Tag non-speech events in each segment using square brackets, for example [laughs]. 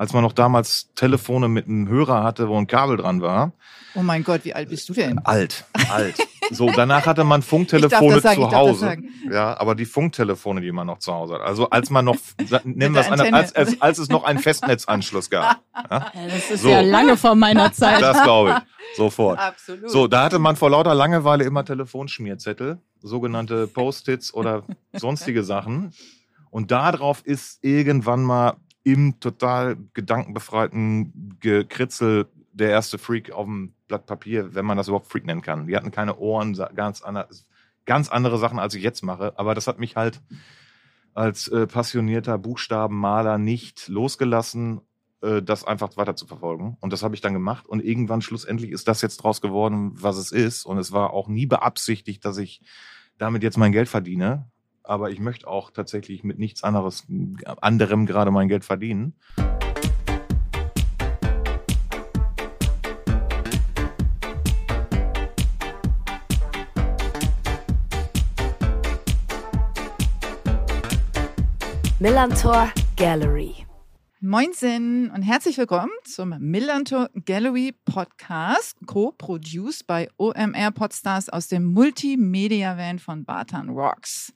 als man noch damals Telefone mit einem Hörer hatte, wo ein Kabel dran war. Oh mein Gott, wie alt bist du denn? Alt, alt. [laughs] So, danach hatte man Funktelefone sagen, zu Hause. Ja, aber die Funktelefone, die man noch zu Hause hat. Also als man noch, [laughs] nehmen wir es an, als, als, als es noch einen Festnetzanschluss gab. [laughs] Ja? Das ist so. ja lange vor meiner Zeit. Das glaube ich. Sofort. Absolut. So, da hatte man vor lauter Langeweile immer Telefonschmierzettel, sogenannte Post-its oder sonstige Sachen. Und darauf ist irgendwann mal im total gedankenbefreiten Gekritzel der erste Freak auf dem Blatt Papier, wenn man das überhaupt Freak nennen kann. Die hatten keine Ohren, ganz, andere, ganz andere Sachen, als ich jetzt mache. Aber das hat mich halt als äh, passionierter Buchstabenmaler nicht losgelassen, äh, das einfach weiter zu verfolgen. Und das habe ich dann gemacht. Und irgendwann schlussendlich ist das jetzt draus geworden, was es ist. Und es war auch nie beabsichtigt, dass ich damit jetzt mein Geld verdiene aber ich möchte auch tatsächlich mit nichts anderes, anderem gerade mein Geld verdienen. Millantor Gallery. Moinsen und herzlich willkommen zum Millantor Gallery Podcast, co-produced bei OMR Podstars aus dem Multimedia-Van von Bartan Rocks.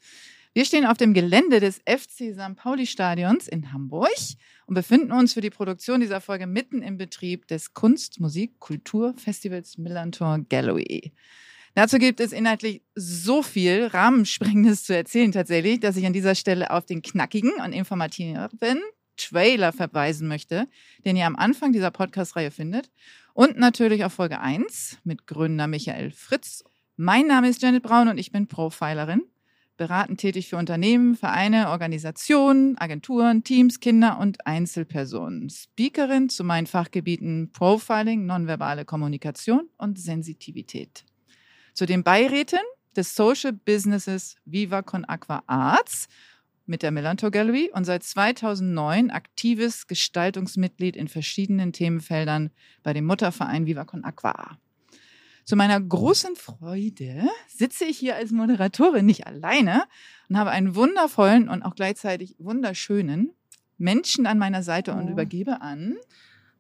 Wir stehen auf dem Gelände des FC St. Pauli Stadions in Hamburg und befinden uns für die Produktion dieser Folge mitten im Betrieb des Kunst-, Musik-, Kulturfestivals Millantor Gallery. Dazu gibt es inhaltlich so viel Rahmensprengendes zu erzählen tatsächlich, dass ich an dieser Stelle auf den knackigen und informativen Trailer verweisen möchte, den ihr am Anfang dieser Podcast-Reihe findet. Und natürlich auf Folge 1 mit Gründer Michael Fritz. Mein Name ist Janet Braun und ich bin Profilerin beratend tätig für Unternehmen, Vereine, Organisationen, Agenturen, Teams, Kinder und Einzelpersonen. Speakerin zu meinen Fachgebieten Profiling, nonverbale Kommunikation und Sensitivität. Zu den Beiräten des Social Businesses Viva Con Aqua Arts mit der Melanto Gallery und seit 2009 aktives Gestaltungsmitglied in verschiedenen Themenfeldern bei dem Mutterverein Viva Con Aqua. Zu meiner großen Freude sitze ich hier als Moderatorin nicht alleine und habe einen wundervollen und auch gleichzeitig wunderschönen Menschen an meiner Seite oh. und übergebe an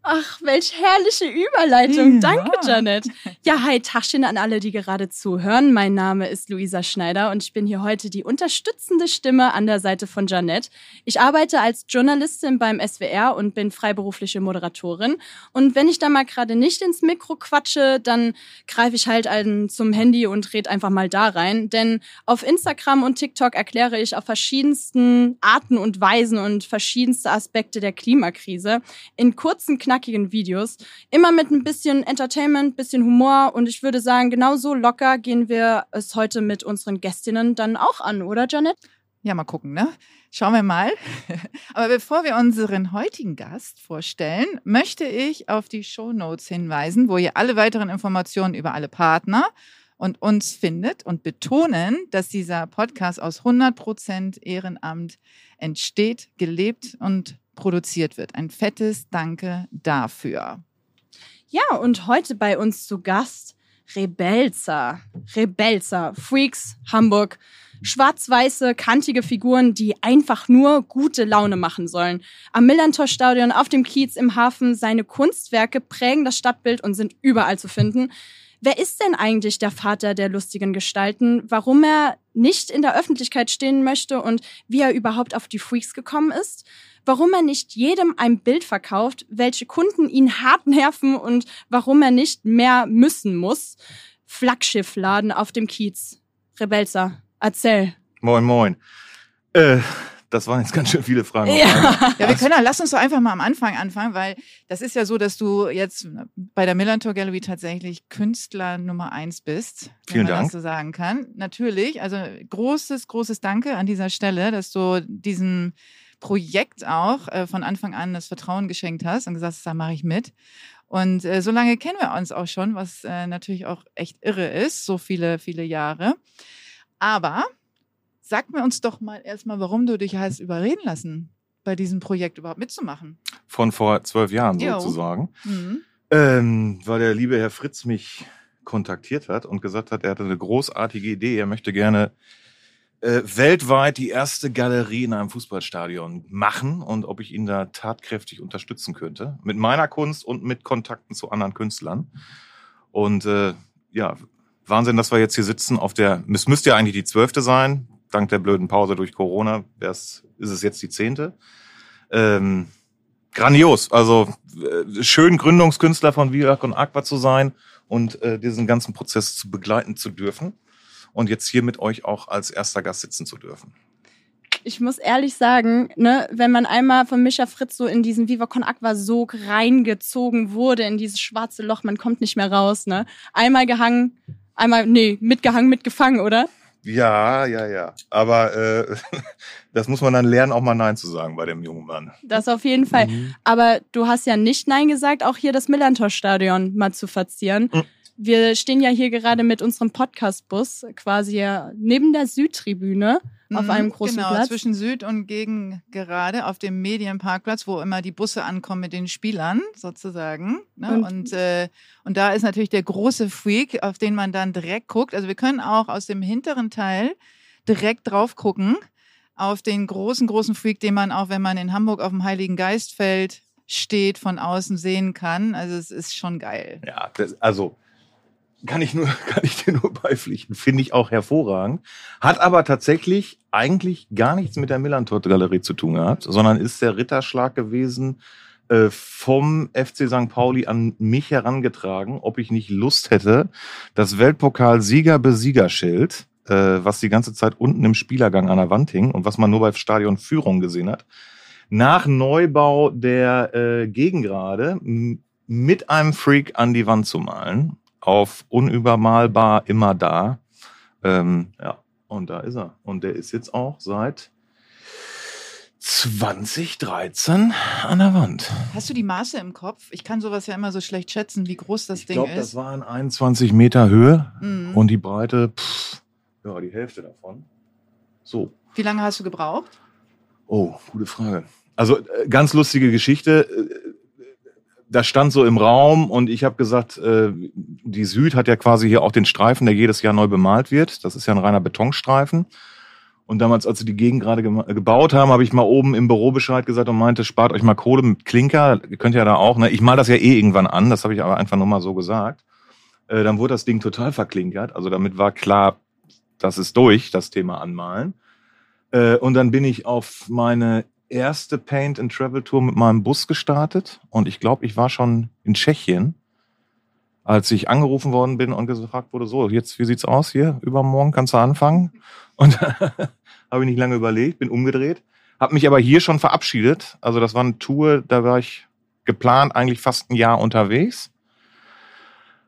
Ach, welch herrliche Überleitung. Ja. Danke, Janet. Ja, hi, Taschen an alle, die gerade zuhören. Mein Name ist Luisa Schneider und ich bin hier heute die unterstützende Stimme an der Seite von Janet. Ich arbeite als Journalistin beim SWR und bin freiberufliche Moderatorin. Und wenn ich da mal gerade nicht ins Mikro quatsche, dann greife ich halt zum Handy und red einfach mal da rein. Denn auf Instagram und TikTok erkläre ich auf verschiedensten Arten und Weisen und verschiedenste Aspekte der Klimakrise in kurzen, knackigen knackigen Videos. Immer mit ein bisschen Entertainment, bisschen Humor und ich würde sagen, genauso locker gehen wir es heute mit unseren Gästinnen dann auch an, oder Janet? Ja, mal gucken, ne? Schauen wir mal. [laughs] Aber bevor wir unseren heutigen Gast vorstellen, möchte ich auf die Show Notes hinweisen, wo ihr alle weiteren Informationen über alle Partner und uns findet und betonen, dass dieser Podcast aus 100% Ehrenamt entsteht, gelebt und produziert wird. Ein fettes Danke dafür. Ja, und heute bei uns zu Gast Rebelzer. Rebelzer, Freaks, Hamburg. Schwarz-weiße, kantige Figuren, die einfach nur gute Laune machen sollen. Am Millantor-Stadion, auf dem Kiez, im Hafen, seine Kunstwerke prägen das Stadtbild und sind überall zu finden. Wer ist denn eigentlich der Vater der lustigen Gestalten? Warum er nicht in der Öffentlichkeit stehen möchte und wie er überhaupt auf die Freaks gekommen ist? Warum er nicht jedem ein Bild verkauft, welche Kunden ihn hart [laughs] nerven und warum er nicht mehr müssen muss. Flaggschiffladen auf dem Kiez. Rebelsa, erzähl. Moin, moin. Äh, das waren jetzt ganz schön viele Fragen. Ja. ja, wir können, lass uns doch einfach mal am Anfang anfangen, weil das ist ja so, dass du jetzt bei der Millantor Gallery tatsächlich Künstler Nummer eins bist. Vielen wenn man Dank. Das so sagen kann. Natürlich, also großes, großes Danke an dieser Stelle, dass du diesen Projekt auch äh, von Anfang an das Vertrauen geschenkt hast und gesagt hast, da mache ich mit. Und äh, so lange kennen wir uns auch schon, was äh, natürlich auch echt irre ist, so viele, viele Jahre. Aber sag mir uns doch mal erstmal, warum du dich hast überreden lassen, bei diesem Projekt überhaupt mitzumachen. Von vor zwölf Jahren jo. sozusagen. Mhm. Ähm, weil der liebe Herr Fritz mich kontaktiert hat und gesagt hat, er hatte eine großartige Idee, er möchte gerne äh, weltweit die erste Galerie in einem Fußballstadion machen und ob ich ihn da tatkräftig unterstützen könnte. Mit meiner Kunst und mit Kontakten zu anderen Künstlern. Und äh, ja, Wahnsinn, dass wir jetzt hier sitzen auf der, es müsste ja eigentlich die zwölfte sein, dank der blöden Pause durch Corona, ist es jetzt die zehnte. Ähm, grandios, also äh, schön Gründungskünstler von Virak und Aqua zu sein und äh, diesen ganzen Prozess zu begleiten zu dürfen und jetzt hier mit euch auch als erster Gast sitzen zu dürfen. Ich muss ehrlich sagen, ne, wenn man einmal von Mischa Fritz so in diesen Viva Con Aqua Sog reingezogen wurde, in dieses schwarze Loch, man kommt nicht mehr raus, ne? Einmal gehangen, einmal, nee, mitgehangen, mitgefangen, oder? Ja, ja, ja. Aber äh, [laughs] das muss man dann lernen, auch mal Nein zu sagen bei dem jungen Mann. Das auf jeden Fall. Mhm. Aber du hast ja nicht Nein gesagt, auch hier das Millantor-Stadion mal zu verzieren. Mhm. Wir stehen ja hier gerade mit unserem Podcast-Bus quasi neben der Südtribüne auf mhm, einem großen genau, Platz. zwischen Süd und gegen gerade auf dem Medienparkplatz, wo immer die Busse ankommen mit den Spielern sozusagen. Ne? Und, und, äh, und da ist natürlich der große Freak, auf den man dann direkt guckt. Also wir können auch aus dem hinteren Teil direkt drauf gucken auf den großen, großen Freak, den man auch, wenn man in Hamburg auf dem Heiligen Geistfeld steht, von außen sehen kann. Also es ist schon geil. Ja, das, also kann ich nur, [laughs] kann ich dir nur beipflichten. Finde ich auch hervorragend. Hat aber tatsächlich eigentlich gar nichts mit der Millantor-Galerie zu tun gehabt, sondern ist der Ritterschlag gewesen, äh, vom FC St. Pauli an mich herangetragen, ob ich nicht Lust hätte, das Weltpokal-Sieger-Besiegerschild, äh, was die ganze Zeit unten im Spielergang an der Wand hing und was man nur bei Stadionführung gesehen hat, nach Neubau der äh, Gegengrade mit einem Freak an die Wand zu malen auf unübermalbar immer da. Ähm, ja, und da ist er. Und der ist jetzt auch seit 2013 an der Wand. Hast du die Maße im Kopf? Ich kann sowas ja immer so schlecht schätzen, wie groß das ich Ding glaub, ist. Das waren 21 Meter Höhe mhm. und die Breite, pff, ja, die Hälfte davon. So. Wie lange hast du gebraucht? Oh, gute Frage. Also äh, ganz lustige Geschichte das stand so im Raum und ich habe gesagt, äh, die Süd hat ja quasi hier auch den Streifen, der jedes Jahr neu bemalt wird. Das ist ja ein reiner Betonstreifen. Und damals, als sie die Gegend gerade gebaut haben, habe ich mal oben im Büro Bescheid gesagt und meinte, spart euch mal Kohle mit Klinker. Ihr könnt ja da auch, ne? Ich mal das ja eh irgendwann an, das habe ich aber einfach nur mal so gesagt. Äh, dann wurde das Ding total verklinkert. Also damit war klar, das ist durch, das Thema anmalen. Äh, und dann bin ich auf meine erste Paint and Travel Tour mit meinem Bus gestartet und ich glaube, ich war schon in Tschechien, als ich angerufen worden bin und gefragt wurde, so, jetzt, wie sieht's aus hier? Übermorgen kannst du anfangen? Und [laughs] habe ich nicht lange überlegt, bin umgedreht, habe mich aber hier schon verabschiedet. Also das war eine Tour, da war ich geplant eigentlich fast ein Jahr unterwegs.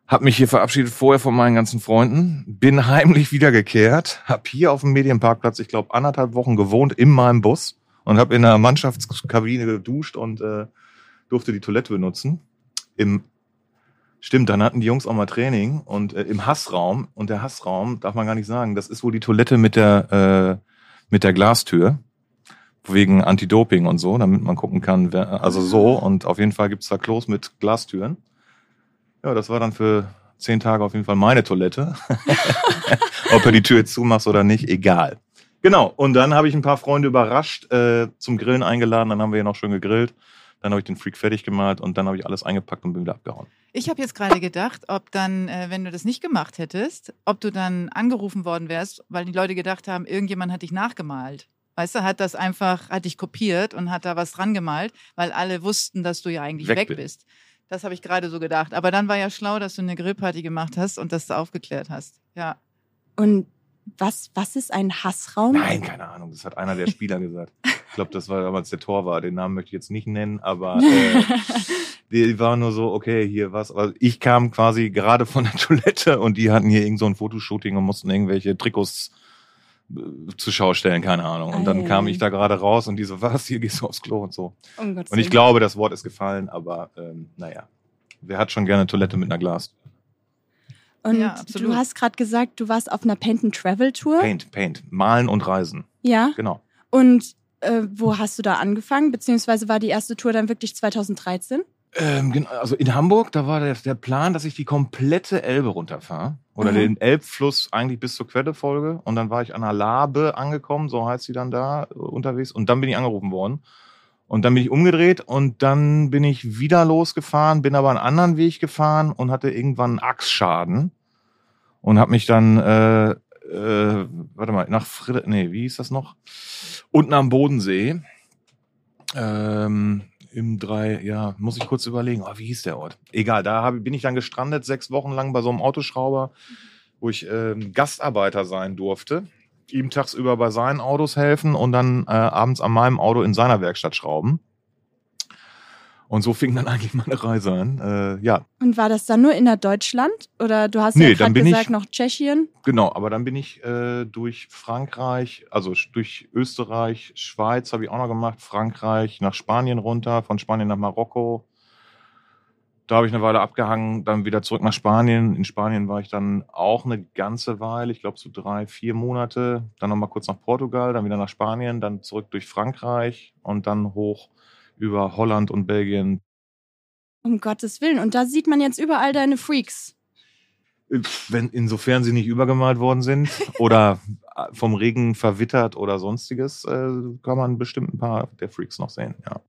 Hab mich hier verabschiedet vorher von meinen ganzen Freunden, bin [laughs] heimlich wiedergekehrt, hab hier auf dem Medienparkplatz, ich glaube, anderthalb Wochen gewohnt in meinem Bus und habe in der Mannschaftskabine geduscht und äh, durfte die Toilette benutzen. Im Stimmt, dann hatten die Jungs auch mal Training und äh, im Hassraum und der Hassraum darf man gar nicht sagen, das ist wohl die Toilette mit der äh, mit der Glastür wegen Anti-Doping und so, damit man gucken kann, wer, also so und auf jeden Fall gibt's da Klos mit Glastüren. Ja, das war dann für zehn Tage auf jeden Fall meine Toilette. [laughs] Ob er die Tür jetzt zumachst oder nicht, egal. Genau, und dann habe ich ein paar Freunde überrascht, äh, zum Grillen eingeladen, dann haben wir hier noch schön gegrillt. Dann habe ich den Freak fertig gemalt und dann habe ich alles eingepackt und bin wieder abgehauen. Ich habe jetzt gerade gedacht, ob dann, äh, wenn du das nicht gemacht hättest, ob du dann angerufen worden wärst, weil die Leute gedacht haben, irgendjemand hat dich nachgemalt. Weißt du, hat das einfach, hat dich kopiert und hat da was dran gemalt, weil alle wussten, dass du ja eigentlich weg, weg bist. Das habe ich gerade so gedacht. Aber dann war ja schlau, dass du eine Grillparty gemacht hast und das aufgeklärt hast. Ja. Und was, was ist ein Hassraum? Nein, keine Ahnung. Das hat einer der Spieler gesagt. Ich glaube, das war damals der Torwart. Den Namen möchte ich jetzt nicht nennen, aber äh, [laughs] die war nur so, okay, hier was. Aber ich kam quasi gerade von der [laughs] Toilette und die hatten hier irgend so ein Fotoshooting und mussten irgendwelche Trikots äh, zur Schau stellen, keine Ahnung. Und dann kam ich da gerade raus und die so, was, hier gehst du aufs Klo und so. Um und ich glaube, das Wort ist gefallen, aber ähm, naja. Wer hat schon gerne Toilette mit einer Glas? Und ja, du hast gerade gesagt, du warst auf einer Paint and Travel Tour. Paint, Paint, malen und reisen. Ja. Genau. Und äh, wo hast du da angefangen? Beziehungsweise war die erste Tour dann wirklich 2013? Ähm, also in Hamburg, da war der, der Plan, dass ich die komplette Elbe runterfahre. oder mhm. den Elbfluss eigentlich bis zur Quelle folge. Und dann war ich an der Labe angekommen, so heißt sie dann da äh, unterwegs. Und dann bin ich angerufen worden. Und dann bin ich umgedreht und dann bin ich wieder losgefahren, bin aber einen anderen Weg gefahren und hatte irgendwann einen Achsschaden und habe mich dann, äh, äh, warte mal, nach Friede, nee, wie hieß das noch? Unten am Bodensee. Ähm, im drei, ja, muss ich kurz überlegen, oh, wie hieß der Ort? Egal, da hab, bin ich dann gestrandet, sechs Wochen lang bei so einem Autoschrauber, wo ich äh, Gastarbeiter sein durfte. Ihm tagsüber bei seinen Autos helfen und dann äh, abends an meinem Auto in seiner Werkstatt schrauben. Und so fing dann [laughs] eigentlich meine Reise an. Äh, ja. Und war das dann nur innerhalb Deutschland? Oder du hast nee, ja gerade gesagt, ich, noch Tschechien? Genau, aber dann bin ich äh, durch Frankreich, also durch Österreich, Schweiz habe ich auch noch gemacht, Frankreich, nach Spanien runter, von Spanien nach Marokko. Da habe ich eine Weile abgehangen, dann wieder zurück nach Spanien. In Spanien war ich dann auch eine ganze Weile, ich glaube so drei, vier Monate. Dann nochmal kurz nach Portugal, dann wieder nach Spanien, dann zurück durch Frankreich und dann hoch über Holland und Belgien. Um Gottes Willen. Und da sieht man jetzt überall deine Freaks. Wenn, insofern sie nicht übergemalt worden sind [laughs] oder vom Regen verwittert oder sonstiges, äh, kann man bestimmt ein paar der Freaks noch sehen, ja.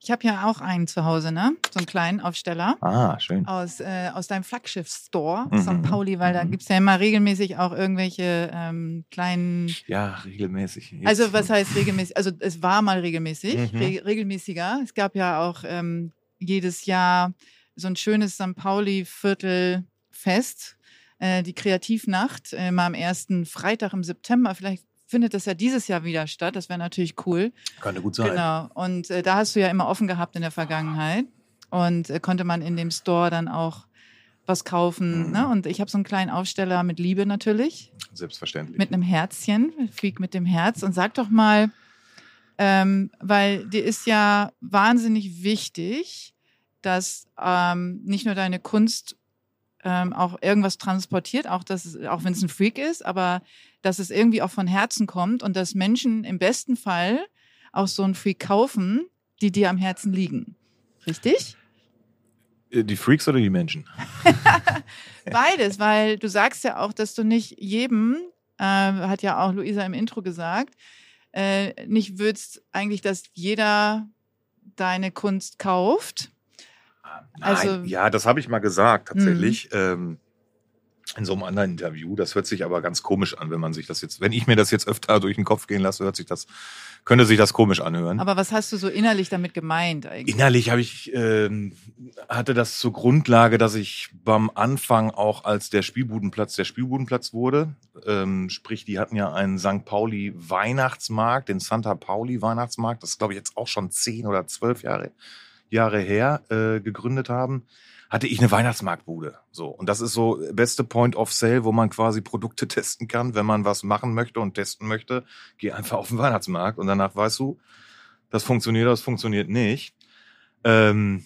Ich habe ja auch einen zu Hause, ne? So einen kleinen Aufsteller. Ah, schön. Aus, äh, aus deinem Flaggschiff-Store, mhm. St. Pauli, weil da mhm. gibt es ja immer regelmäßig auch irgendwelche ähm, kleinen. Ja, regelmäßig. Jetzt. Also, was heißt regelmäßig? Also, es war mal regelmäßig, mhm. re regelmäßiger. Es gab ja auch ähm, jedes Jahr so ein schönes St. Pauli-Viertelfest. Äh, die Kreativnacht, äh, mal am ersten Freitag im September. Vielleicht findet das ja dieses Jahr wieder statt. Das wäre natürlich cool. Könnte gut sein. Genau. Und äh, da hast du ja immer offen gehabt in der Vergangenheit. Und äh, konnte man in dem Store dann auch was kaufen. Mhm. Ne? Und ich habe so einen kleinen Aufsteller mit Liebe natürlich. Selbstverständlich. Mit einem Herzchen, Freak mit dem Herz. Und sag doch mal, ähm, weil dir ist ja wahnsinnig wichtig, dass ähm, nicht nur deine Kunst ähm, auch irgendwas transportiert, auch, dass, auch wenn es ein Freak ist, aber dass es irgendwie auch von Herzen kommt und dass Menschen im besten Fall auch so ein Freak kaufen, die dir am Herzen liegen. Richtig? Äh, die Freaks oder die Menschen? [laughs] Beides, weil du sagst ja auch, dass du nicht jedem, äh, hat ja auch Luisa im Intro gesagt, äh, nicht würdest eigentlich, dass jeder deine Kunst kauft. Nein, also, ja, das habe ich mal gesagt, tatsächlich. Mhm. Ähm, in so einem anderen Interview. Das hört sich aber ganz komisch an, wenn man sich das jetzt, wenn ich mir das jetzt öfter durch den Kopf gehen lasse, hört sich das, könnte sich das komisch anhören. Aber was hast du so innerlich damit gemeint eigentlich? Innerlich habe ich, äh, hatte das zur Grundlage, dass ich beim Anfang auch als der Spielbudenplatz der Spielbudenplatz wurde. Ähm, sprich, die hatten ja einen St. Pauli Weihnachtsmarkt, den Santa Pauli Weihnachtsmarkt, das ist glaube ich jetzt auch schon zehn oder zwölf Jahre, Jahre her, äh, gegründet haben hatte ich eine Weihnachtsmarktbude. So. Und das ist so beste Point of Sale, wo man quasi Produkte [laughs] testen kann. Wenn man was machen möchte und testen möchte, geh einfach auf den Weihnachtsmarkt und danach weißt du, das funktioniert, das funktioniert nicht. Ähm,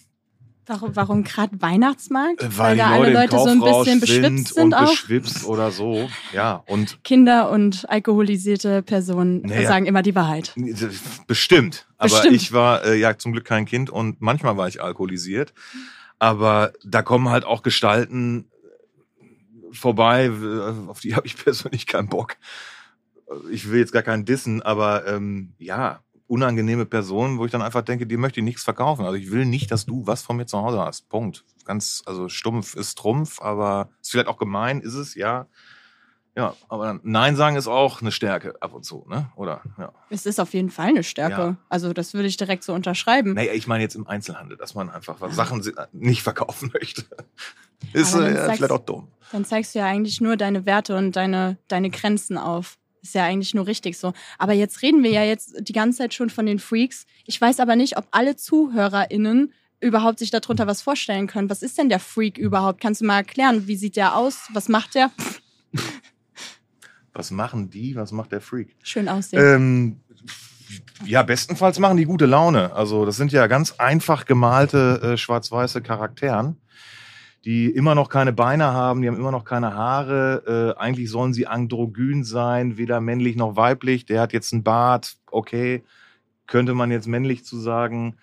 Warum, warum gerade Weihnachtsmarkt? Weil, Weil da alle Leute so ein bisschen beschwipst sind, und beschwipst oder so. Ja, und [laughs] Kinder und alkoholisierte Personen naja, sagen immer die Wahrheit. Bestimmt. Aber Bestimmt. ich war äh, ja zum Glück kein Kind und manchmal war ich alkoholisiert. Aber da kommen halt auch Gestalten vorbei, auf die [laughs] habe ich persönlich keinen Bock. Ich will jetzt gar keinen dissen, aber ähm, ja, unangenehme Personen, wo ich dann einfach denke, die möchte ich nichts verkaufen. Also ich will nicht, dass du was von mir zu Hause hast. Punkt. Ganz, also stumpf ist Trumpf, aber ist vielleicht auch gemein, ist es, ja. Ja, aber Nein sagen ist auch eine Stärke ab und zu, ne? Oder? Ja. Es ist auf jeden Fall eine Stärke. Ja. Also das würde ich direkt so unterschreiben. Naja, ich meine jetzt im Einzelhandel, dass man einfach was Sachen nicht verkaufen [laughs] möchte. ist äh, zeigst, vielleicht auch dumm. Dann zeigst du ja eigentlich nur deine Werte und deine, deine Grenzen auf. Ist ja eigentlich nur richtig so. Aber jetzt reden wir ja jetzt die ganze Zeit schon von den Freaks. Ich weiß aber nicht, ob alle ZuhörerInnen überhaupt sich darunter was vorstellen können. Was ist denn der Freak überhaupt? Kannst du mal erklären, wie sieht der aus? Was macht der? [laughs] was machen die, was macht der Freak? Schön aussehen. Ähm, ja, bestenfalls machen die gute Laune. Also das sind ja ganz einfach gemalte äh, schwarz-weiße Charakteren, die immer noch keine Beine haben, die haben immer noch keine Haare. Äh, eigentlich sollen sie androgyn sein, weder männlich noch weiblich. Der hat jetzt einen Bart, okay, könnte man jetzt männlich zu sagen.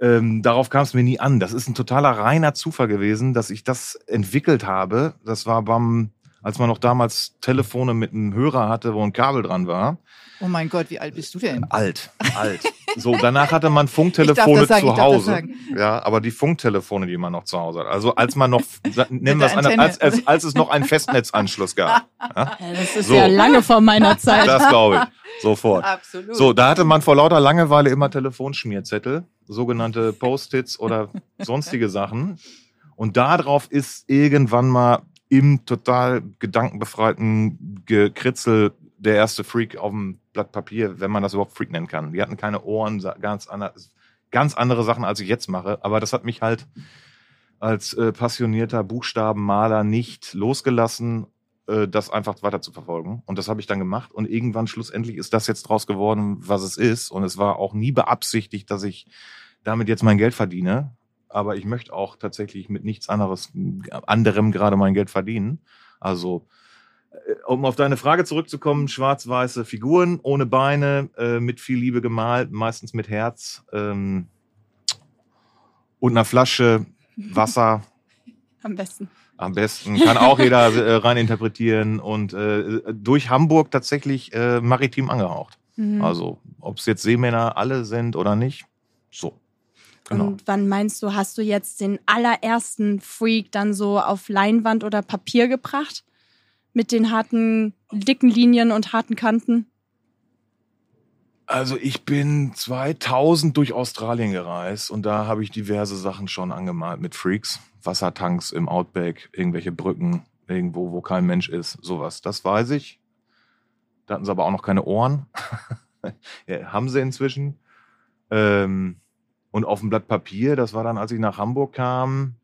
Ähm, darauf kam es mir nie an. Das ist ein totaler reiner Zufall gewesen, dass ich das entwickelt habe. Das war beim als man noch damals Telefone mit einem Hörer hatte, wo ein Kabel dran war. Oh mein Gott, wie alt bist du denn? Alt, alt. So, danach hatte man [laughs] Funktelefone sagen, zu Hause. Ja, aber die Funktelefone, die man noch zu Hause hat. Also als man noch, [laughs] nennen wir es als, als, als es noch einen Festnetzanschluss gab. Ja? das ist so. ja lange vor meiner Zeit. Das glaube ich. Sofort. Absolut. So, da hatte man vor lauter Langeweile immer Telefonschmierzettel, sogenannte Post-its oder [laughs] sonstige Sachen. Und darauf ist irgendwann mal im total gedankenbefreiten Gekritzel der erste Freak auf dem Blatt Papier, wenn man das überhaupt Freak nennen kann. Die hatten keine Ohren, ganz, anders, ganz andere Sachen, als ich jetzt mache. Aber das hat mich halt als äh, passionierter Buchstabenmaler nicht losgelassen, äh, das einfach weiter zu verfolgen. Und das habe ich dann gemacht. Und irgendwann schlussendlich ist das jetzt draus geworden, was es ist. Und es war auch nie beabsichtigt, dass ich damit jetzt mein Geld verdiene. Aber ich möchte auch tatsächlich mit nichts anderes, anderem gerade mein Geld verdienen. Also äh, um auf deine Frage zurückzukommen, schwarz-weiße Figuren ohne Beine, äh, mit viel Liebe gemalt, meistens mit Herz ähm, und einer Flasche Wasser. [laughs] Am besten. Am besten. Kann auch jeder äh, rein interpretieren und äh, durch Hamburg tatsächlich äh, maritim angehaucht. Mhm. Also, ob es jetzt Seemänner alle sind oder nicht, so. Genau. Und wann meinst du, hast du jetzt den allerersten Freak dann so auf Leinwand oder Papier gebracht? mit den harten, dicken Linien und harten Kanten? Also ich bin 2000 durch Australien gereist und da habe ich diverse Sachen schon angemalt mit Freaks. Wassertanks im Outback, irgendwelche Brücken, irgendwo, wo kein Mensch ist, sowas. Das weiß ich. Da hatten sie aber auch noch keine Ohren. [laughs] ja, haben sie inzwischen. Ähm, und auf dem Blatt Papier, das war dann, als ich nach Hamburg kam,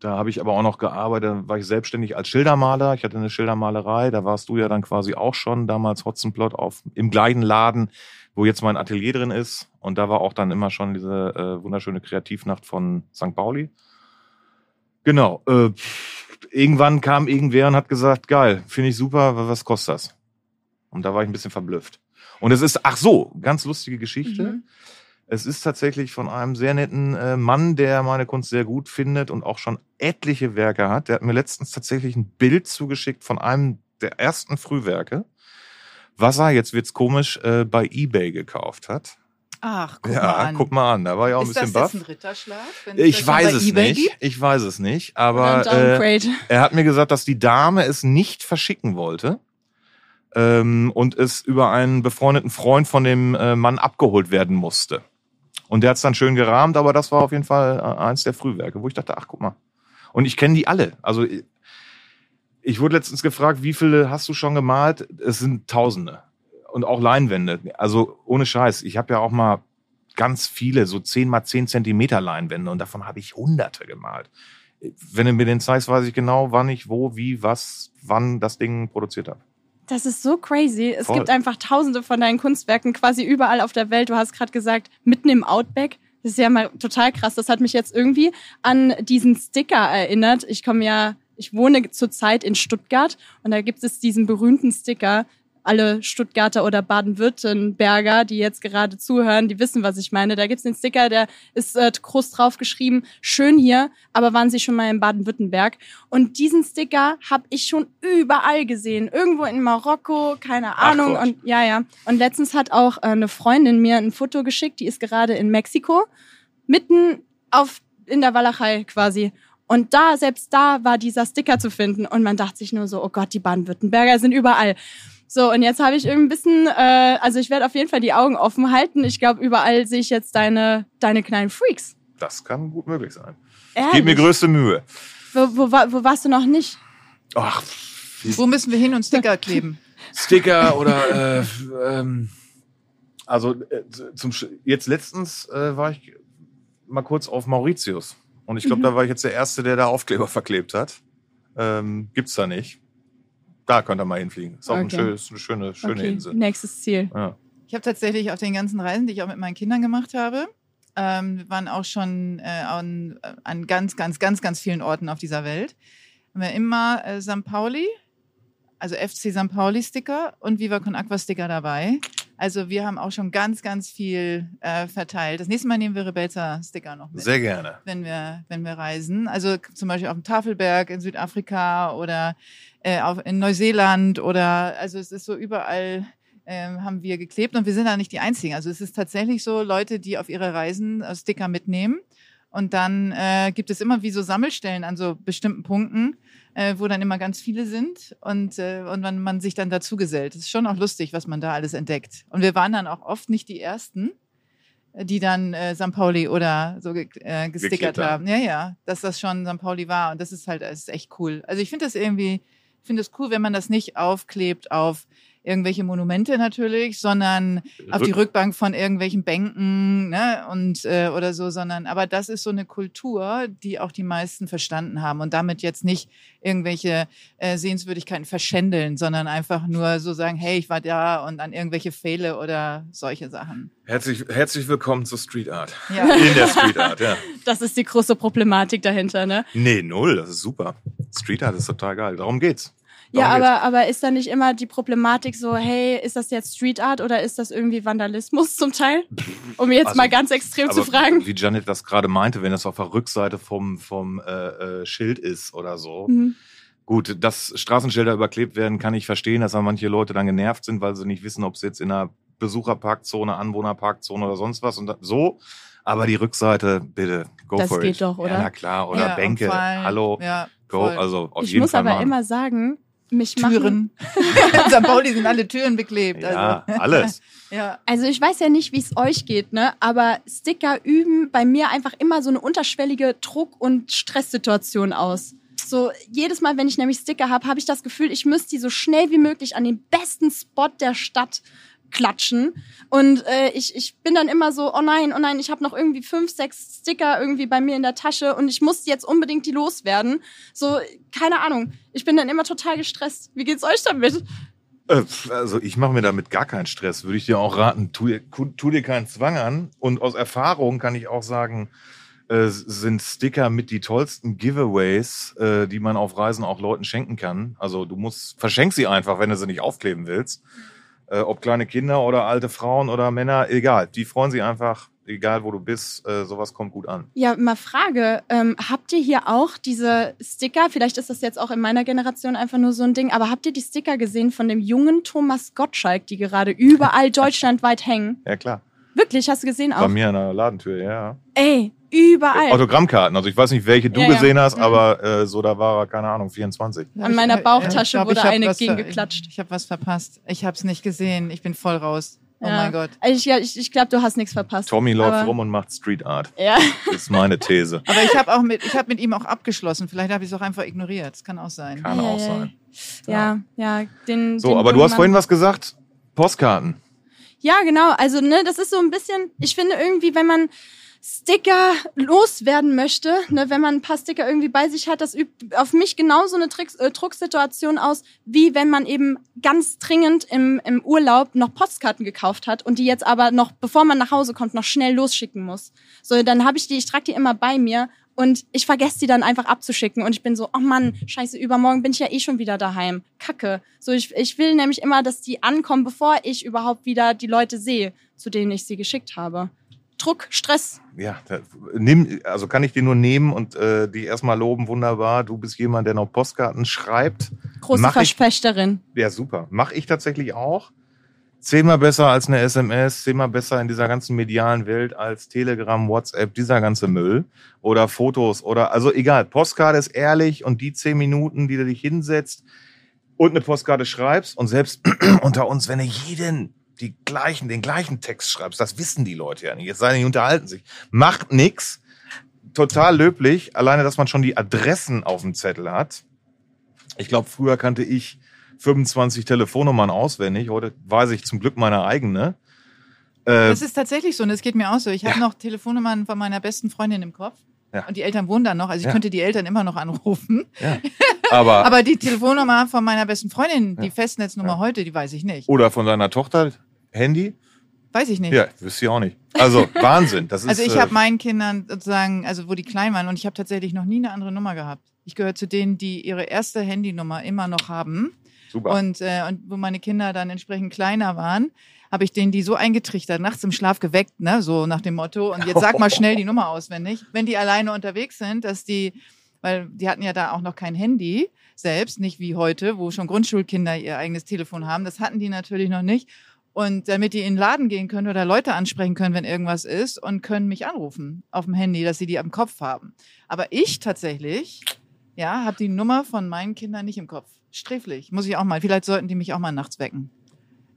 da habe ich aber auch noch gearbeitet, war ich selbstständig als Schildermaler. Ich hatte eine Schildermalerei, da warst du ja dann quasi auch schon damals Hotzenplot auf im gleichen Laden, wo jetzt mein Atelier drin ist. Und da war auch dann immer schon diese äh, wunderschöne Kreativnacht von St. Pauli. Genau. Äh, irgendwann kam irgendwer und hat gesagt, geil, finde ich super, was kostet das? Und da war ich ein bisschen verblüfft. Und es ist, ach so, ganz lustige Geschichte. Mhm. Es ist tatsächlich von einem sehr netten äh, Mann, der meine Kunst sehr gut findet und auch schon etliche Werke hat. Der hat mir letztens tatsächlich ein Bild zugeschickt von einem der ersten Frühwerke, was er, jetzt wird's komisch, äh, bei eBay gekauft hat. Ach, guck ja, mal an. guck mal an. Da war ich auch ist ein bisschen baff. Ist das ein Ritterschlag? ich weiß es nicht. Gibt? Ich weiß es nicht. Aber äh, er hat mir gesagt, dass die Dame es nicht verschicken wollte ähm, und es über einen befreundeten Freund von dem äh, Mann abgeholt werden musste. Und der hat es dann schön gerahmt, aber das war auf jeden Fall äh, eins der Frühwerke, wo ich dachte, ach guck mal. Und ich kenne die alle. Also ich wurde letztens gefragt, wie viele hast du schon gemalt? Es sind Tausende. Und auch Leinwände. Also ohne Scheiß. Ich habe ja auch mal ganz viele, so zehn mal zehn Zentimeter Leinwände und davon habe ich hunderte gemalt. Wenn du mir den zeigst, weiß ich genau, wann ich wo, wie, was, wann das Ding produziert habe. Das ist so crazy. Es Voll. gibt einfach tausende von deinen Kunstwerken quasi überall auf der Welt. Du hast gerade gesagt, mitten im Outback. Das ist ja mal total krass. Das hat mich jetzt irgendwie an diesen Sticker erinnert. Ich komme ja, ich wohne zurzeit in Stuttgart und da gibt es diesen berühmten Sticker, alle Stuttgarter oder Baden-Württemberger, die jetzt gerade zuhören, die wissen, was ich meine. Da gibt's den Sticker, der ist äh, groß drauf geschrieben, schön hier, aber waren Sie schon mal in Baden-Württemberg? Und diesen Sticker habe ich schon überall gesehen. Irgendwo in Marokko, keine Ahnung. und ja, ja. Und letztens hat auch äh, eine Freundin mir ein Foto geschickt, die ist gerade in Mexiko, mitten auf in der Walachei quasi. Und da, selbst da war dieser Sticker zu finden. Und man dachte sich nur so, oh Gott, die Baden-Württemberger sind überall. So, und jetzt habe ich irgendwie ein bisschen, äh, also ich werde auf jeden Fall die Augen offen halten. Ich glaube, überall sehe ich jetzt deine, deine kleinen Freaks. Das kann gut möglich sein. Ehrlich? Gib mir größte Mühe. Wo, wo, wo warst du noch nicht? Ach, wo müssen wir hin und Sticker kleben? [laughs] Sticker oder äh, ähm, also äh, zum jetzt letztens äh, war ich mal kurz auf Mauritius und ich glaube, mhm. da war ich jetzt der erste, der da Aufkleber verklebt hat. Ähm, gibt's da nicht da könnt ihr mal hinfliegen. Ist auch okay. ein schönes, eine schöne, schöne okay. Insel. Nächstes Ziel. Ja. Ich habe tatsächlich auf den ganzen Reisen, die ich auch mit meinen Kindern gemacht habe, ähm, wir waren auch schon äh, an, an, ganz, ganz, ganz, ganz vielen Orten auf dieser Welt. Haben wir immer äh, St. Pauli, also FC St. Pauli Sticker und Viva Con Aqua Sticker dabei. Also wir haben auch schon ganz, ganz viel äh, verteilt. Das nächste Mal nehmen wir Rebelza-Sticker noch mit. Sehr gerne. Wenn wir, wenn wir reisen. Also zum Beispiel auf dem Tafelberg in Südafrika oder äh, auf, in Neuseeland oder also es ist so überall ähm, haben wir geklebt und wir sind da nicht die Einzigen. Also es ist tatsächlich so Leute, die auf ihre Reisen äh, Sticker mitnehmen und dann äh, gibt es immer wie so Sammelstellen an so bestimmten Punkten, äh, wo dann immer ganz viele sind und, äh, und man, man sich dann dazu gesellt. Es ist schon auch lustig, was man da alles entdeckt. Und wir waren dann auch oft nicht die Ersten, die dann äh, St. Pauli oder so ge äh, gestickert haben. Ja, ja, dass das schon St. Pauli war. Und das ist halt das ist echt cool. Also ich finde das irgendwie, finde es cool, wenn man das nicht aufklebt auf irgendwelche Monumente natürlich, sondern Rück auf die Rückbank von irgendwelchen Bänken ne, und äh, oder so, sondern aber das ist so eine Kultur, die auch die meisten verstanden haben und damit jetzt nicht irgendwelche äh, Sehenswürdigkeiten verschändeln, sondern einfach nur so sagen, hey, ich war da und an irgendwelche Fehler oder solche Sachen. Herzlich, herzlich willkommen zur Street Art. Ja. In der Street Art, ja. [laughs] Das ist die große Problematik dahinter, ne? Nee, null, das ist super. Street Art ist total geil. Darum geht's. Ja, aber, aber ist da nicht immer die Problematik so, hey, ist das jetzt Street Art oder ist das irgendwie Vandalismus zum Teil? Um jetzt also, mal ganz extrem zu fragen. Wie Janet das gerade meinte, wenn das auf der Rückseite vom, vom äh, äh, Schild ist oder so. Mhm. Gut, dass Straßenschilder überklebt werden, kann ich verstehen, dass da manche Leute dann genervt sind, weil sie nicht wissen, ob sie jetzt in einer Besucherparkzone, Anwohnerparkzone oder sonst was und so. Aber die Rückseite, bitte, go das for it. Das geht doch, oder? Ja, na klar. Oder ja, Bänke, hallo, ja, go. Also auf ich jeden Fall. Ich muss aber immer sagen, mich Türen. [laughs] In St. Pauli sind alle Türen beklebt. Ja, also. alles. [laughs] ja. Also ich weiß ja nicht, wie es euch geht, ne? Aber Sticker üben bei mir einfach immer so eine unterschwellige Druck- und Stresssituation aus. So jedes Mal, wenn ich nämlich Sticker habe, habe ich das Gefühl, ich müsste die so schnell wie möglich an den besten Spot der Stadt klatschen. Und äh, ich, ich bin dann immer so, oh nein, oh nein, ich habe noch irgendwie fünf, sechs Sticker irgendwie bei mir in der Tasche und ich muss jetzt unbedingt die loswerden. So, keine Ahnung. Ich bin dann immer total gestresst. Wie geht's euch damit? Äh, also ich mache mir damit gar keinen Stress. Würde ich dir auch raten, tu, tu dir keinen Zwang an. Und aus Erfahrung kann ich auch sagen, äh, sind Sticker mit die tollsten Giveaways, äh, die man auf Reisen auch Leuten schenken kann. Also du musst, verschenk sie einfach, wenn du sie nicht aufkleben willst äh, ob kleine Kinder oder alte Frauen oder Männer, egal. Die freuen sich einfach, egal wo du bist, äh, sowas kommt gut an. Ja, mal Frage, ähm, habt ihr hier auch diese Sticker, vielleicht ist das jetzt auch in meiner Generation einfach nur so ein Ding, aber habt ihr die Sticker gesehen von dem jungen Thomas Gottschalk, die gerade überall [laughs] deutschlandweit hängen? Ja, klar. Wirklich, hast du gesehen auch? Bei mir an der Ladentür, ja. Ey, überall. Autogrammkarten, also ich weiß nicht, welche du ja, gesehen hast, ja. aber äh, so, da war er, keine Ahnung, 24. An meiner Bauchtasche glaub, wurde eine gegengeklatscht. Ich, ich habe was verpasst. Ich habe es nicht gesehen. Ich bin voll raus. Oh ja. mein Gott. Ich, ich, ich glaube, du hast nichts verpasst. Tommy läuft rum und macht Street Art. Ja. Das ist meine These. Aber ich habe auch mit, ich habe mit ihm auch abgeschlossen. Vielleicht habe ich es auch einfach ignoriert. Das kann auch sein. Kann auch sein. Ja, ja. Den, so, den aber du hast vorhin was gesagt. Postkarten. Ja, genau. Also, ne, das ist so ein bisschen, ich finde irgendwie, wenn man Sticker loswerden möchte, ne, wenn man ein paar Sticker irgendwie bei sich hat, das übt auf mich genauso eine Tricks, äh, Drucksituation aus, wie wenn man eben ganz dringend im, im Urlaub noch Postkarten gekauft hat und die jetzt aber noch, bevor man nach Hause kommt, noch schnell losschicken muss. So, dann habe ich die, ich trage die immer bei mir und ich vergesse die dann einfach abzuschicken und ich bin so, oh Mann, scheiße, übermorgen bin ich ja eh schon wieder daheim. Kacke. So, ich, ich will nämlich immer, dass die ankommen, bevor ich überhaupt wieder die Leute sehe, zu denen ich sie geschickt habe. Druck, Stress. Ja, da, nimm, also kann ich dir nur nehmen und äh, die erstmal loben, wunderbar. Du bist jemand, der noch Postkarten schreibt. Große Mach Verspechterin. Ich, ja, super. Mache ich tatsächlich auch. Zehnmal besser als eine SMS, zehnmal besser in dieser ganzen medialen Welt als Telegram, WhatsApp, dieser ganze Müll. Oder Fotos oder, also egal. Postkarte ist ehrlich und die zehn Minuten, die du dich hinsetzt und eine Postkarte schreibst und selbst [clears throat] unter uns, wenn du jeden die gleichen, den gleichen Text schreibst, das wissen die Leute ja nicht. Es sei denn, die unterhalten sich. Macht nix. Total löblich. Alleine, dass man schon die Adressen auf dem Zettel hat. Ich glaube, früher kannte ich 25 Telefonnummern auswendig. Heute weiß ich zum Glück meine eigene. Äh, das ist tatsächlich so und es geht mir auch so. Ich ja. habe noch Telefonnummern von meiner besten Freundin im Kopf. Ja. Und die Eltern wohnen dann noch. Also ich ja. könnte die Eltern immer noch anrufen. Ja. [laughs] Aber, Aber die Telefonnummer von meiner besten Freundin, die Festnetznummer heute, die weiß ich nicht. Oder von seiner Tochter, Handy? Weiß ich nicht. Ja, wüsste ich auch nicht. Also [laughs] Wahnsinn. Das also ist, ich äh, habe meinen Kindern sozusagen, also wo die klein waren, und ich habe tatsächlich noch nie eine andere Nummer gehabt. Ich gehöre zu denen, die ihre erste Handynummer immer noch haben. Super. Und, äh, und wo meine Kinder dann entsprechend kleiner waren, habe ich denen die so eingetrichtert, nachts im Schlaf geweckt, ne, so nach dem Motto. Und jetzt sag [laughs] mal schnell die Nummer auswendig. Wenn die alleine unterwegs sind, dass die, weil die hatten ja da auch noch kein Handy selbst, nicht wie heute, wo schon Grundschulkinder ihr eigenes Telefon haben. Das hatten die natürlich noch nicht. Und damit die in den Laden gehen können oder Leute ansprechen können, wenn irgendwas ist und können mich anrufen auf dem Handy, dass sie die am Kopf haben. Aber ich tatsächlich, ja, habe die Nummer von meinen Kindern nicht im Kopf. Sträflich. Muss ich auch mal. Vielleicht sollten die mich auch mal nachts wecken.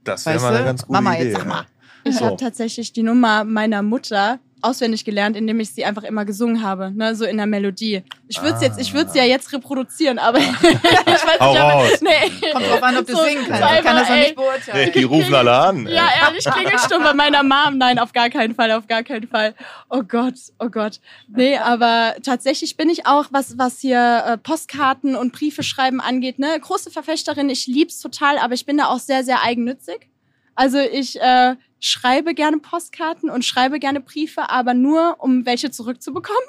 Das wäre mal eine ganz gute Mama, Idee. jetzt sag mal. Ich so. habe tatsächlich die Nummer meiner Mutter auswendig gelernt, indem ich sie einfach immer gesungen habe, ne, so in der Melodie. Ich würde es jetzt, ich würde ja jetzt reproduzieren, aber [laughs] ich weiß Hau nicht, raus. aber, nee. Kommt drauf an, ob du So, singen kannst. so Ich kann das noch nicht beurteilen. Nee, die rufen alle an. Ja, ehrlich, Klingelstunde bei meiner Mom. Nein, auf gar keinen Fall, auf gar keinen Fall. Oh Gott, oh Gott. Nee, aber tatsächlich bin ich auch, was, was hier äh, Postkarten und Briefe schreiben angeht, ne, große Verfechterin. Ich lieb's total, aber ich bin da auch sehr, sehr eigennützig. Also ich äh, schreibe gerne Postkarten und schreibe gerne Briefe, aber nur, um welche zurückzubekommen.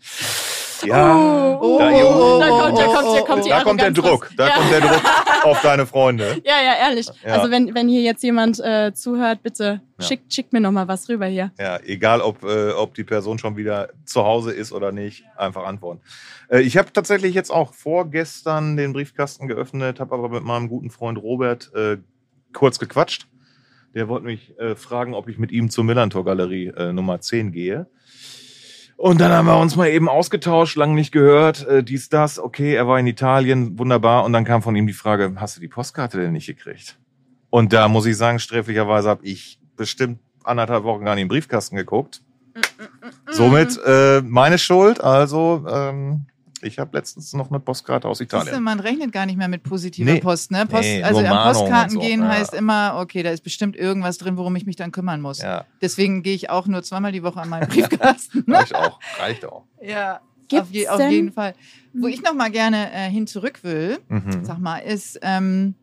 [laughs] Ja, Oh, da, oh, da kommt, da kommt, da kommt die da kommt der. Druck. Da ja. kommt der Druck auf deine Freunde. [laughs] Ja, ja, ehrlich. Ja. Also wenn, wenn hier jetzt jemand äh, zuhört, bitte Ja. schickt, schickt mir noch mal was rüber hier. Ja, egal ob, äh, ob die Person schon wieder zu Hause ist oder nicht, einfach antworten. Äh, ich habe tatsächlich jetzt auch vorgestern den Briefkasten geöffnet, habe aber mit meinem guten Freund Robert äh, kurz gequatscht. Der wollte mich äh, fragen, ob ich mit ihm zur Millantor Galerie äh, Nummer 10 gehe. Und dann haben wir uns mal eben ausgetauscht, lange nicht gehört, äh, dies, das, okay, er war in Italien, wunderbar. Und dann kam von ihm die Frage, hast du die Postkarte denn nicht gekriegt? Und da muss ich sagen, sträflicherweise habe ich bestimmt anderthalb Wochen gar nicht im Briefkasten geguckt. Somit äh, meine Schuld. Also ähm, ich habe letztens noch eine Postkarte aus Italien. man rechnet gar nicht mehr mit positiver Nee. Post, ne? Post, Nee, also Mahnung Postkarten so, gehen ja. heißt immer, okay, da ist bestimmt irgendwas drin, worum ich mich dann kümmern muss. Ja, Deswegen gehe ich auch nur zweimal die Woche an meinen [laughs] Briefkasten. reicht auch, reicht auch. [laughs] ja, Gibt's auf, je, auf jeden Fall. Wo ich noch mal gerne äh, hin zurück will, Mhm. sag mal, ist, ähm,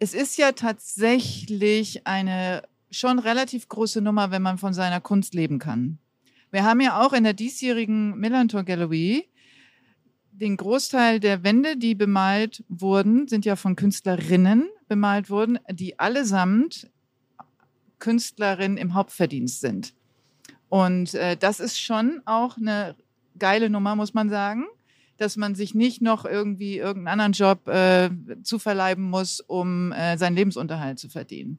es ist ja tatsächlich eine schon relativ große Nummer, wenn man von seiner Kunst leben kann. Wir haben ja auch in der diesjährigen Millantor Gallery den Großteil der Wände, die bemalt wurden, sind ja von Künstlerinnen bemalt wurden, die allesamt Künstlerinnen im Hauptverdienst sind. Und äh, das ist schon auch eine geile Nummer, muss man sagen, dass man sich nicht noch irgendwie irgendeinen anderen Job äh, zuverleiben muss, um äh, seinen Lebensunterhalt zu verdienen.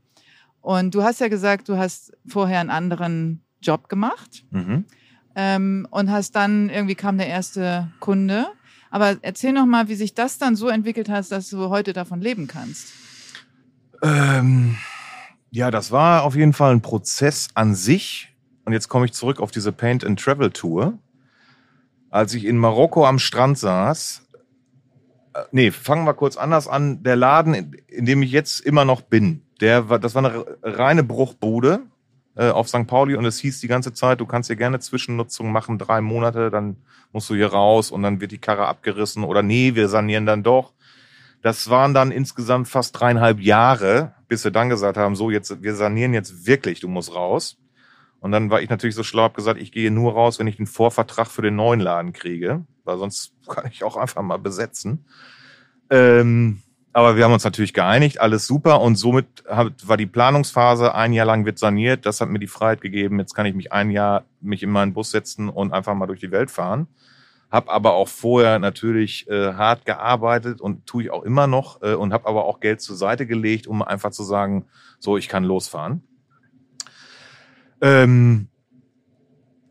Und du hast ja gesagt, du hast vorher einen anderen Job gemacht Mhm. ähm, und hast dann irgendwie kam der erste Kunde. Aber erzähl noch mal, wie sich das dann so entwickelt hat, dass du heute davon leben kannst. Ähm, ja, das war auf jeden Fall ein Prozess an sich. Und jetzt komme ich zurück auf diese Paint and Travel Tour. Als ich in Marokko am Strand saß, äh, nee, fangen wir kurz anders an. Der Laden, in, dem ich jetzt immer noch bin, der war, das war eine reine Bruchbude äh, auf St. Pauli und es hieß die ganze Zeit, du kannst hier gerne Zwischennutzung machen, drei Monate, dann musst du hier raus und dann wird die Karre abgerissen oder nee, wir sanieren dann doch. Das waren dann insgesamt fast dreieinhalb Jahre, bis wir dann gesagt haben, so jetzt, wir sanieren jetzt wirklich, du musst raus. Und dann war ich natürlich so schlau, hab gesagt, ich gehe nur raus, wenn ich den Vorvertrag für den neuen Laden kriege, weil sonst kann ich auch einfach mal besetzen. Ähm, aber wir haben uns natürlich geeinigt, alles super und somit war die Planungsphase, ein Jahr lang wird saniert, das hat mir die Freiheit gegeben, jetzt kann ich mich ein Jahr mich in meinen Bus setzen und einfach mal durch die Welt fahren. Hab aber auch vorher natürlich äh, hart gearbeitet und tue ich auch immer noch äh, und habe aber auch Geld zur Seite gelegt, um einfach zu sagen, so ich kann losfahren. Ähm,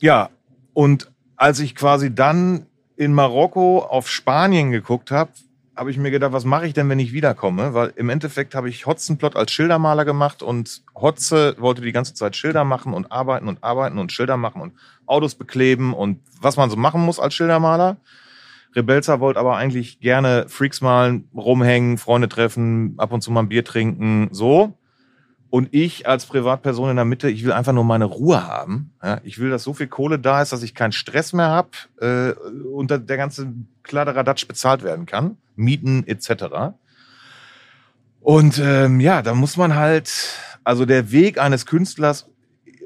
ja, und als ich quasi dann in Marokko auf Spanien geguckt habe, habe ich mir gedacht, was mache ich denn, wenn ich wiederkomme? Weil im Endeffekt habe ich Hotzenplott als Schildermaler gemacht und Hotze wollte die ganze Zeit Schilder machen und arbeiten und arbeiten und Schilder machen und Autos bekleben und was man so machen muss als Schildermaler. Rebelza wollte aber eigentlich gerne Freaks malen, rumhängen, Freunde treffen, ab und zu mal ein Bier trinken, so. Und ich als Privatperson in der Mitte, ich will einfach nur meine Ruhe haben. Ja, ich will, dass so viel Kohle da ist, dass ich keinen Stress mehr habe äh, und der ganze Kladderadatsch bezahlt werden kann. Mieten etc. Und ähm, ja, da muss man halt also der Weg eines Künstlers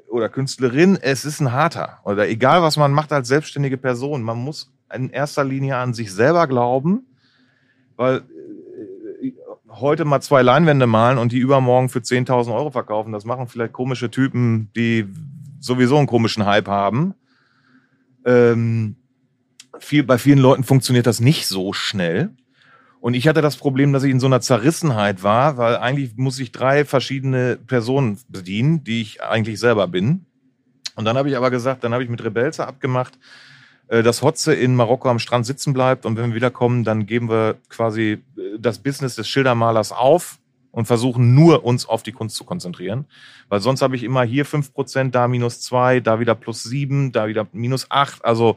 oder Künstlerin, es ist ein harter. Oder egal, was man macht als selbstständige Person, man muss in erster Linie an sich selber glauben, weil heute mal zwei Leinwände malen und die übermorgen für 10.000 Euro verkaufen, das machen vielleicht komische Typen, die sowieso einen komischen Hype haben. Ähm, viel, bei vielen Leuten funktioniert das nicht so schnell. Und ich hatte das Problem, dass ich in so einer Zerrissenheit war, weil eigentlich muss ich drei verschiedene Personen bedienen, die ich eigentlich selber bin. Und dann habe ich aber gesagt, dann habe ich mit Rebelze abgemacht, dass Hotze in Marokko am Strand sitzen bleibt und wenn wir wiederkommen, dann geben wir quasi äh, das Business des Schildermalers auf und versuchen nur uns auf die Kunst zu konzentrieren. Weil sonst habe ich immer hier fünf Prozent, da minus zwei, da wieder plus sieben, da wieder minus acht. Also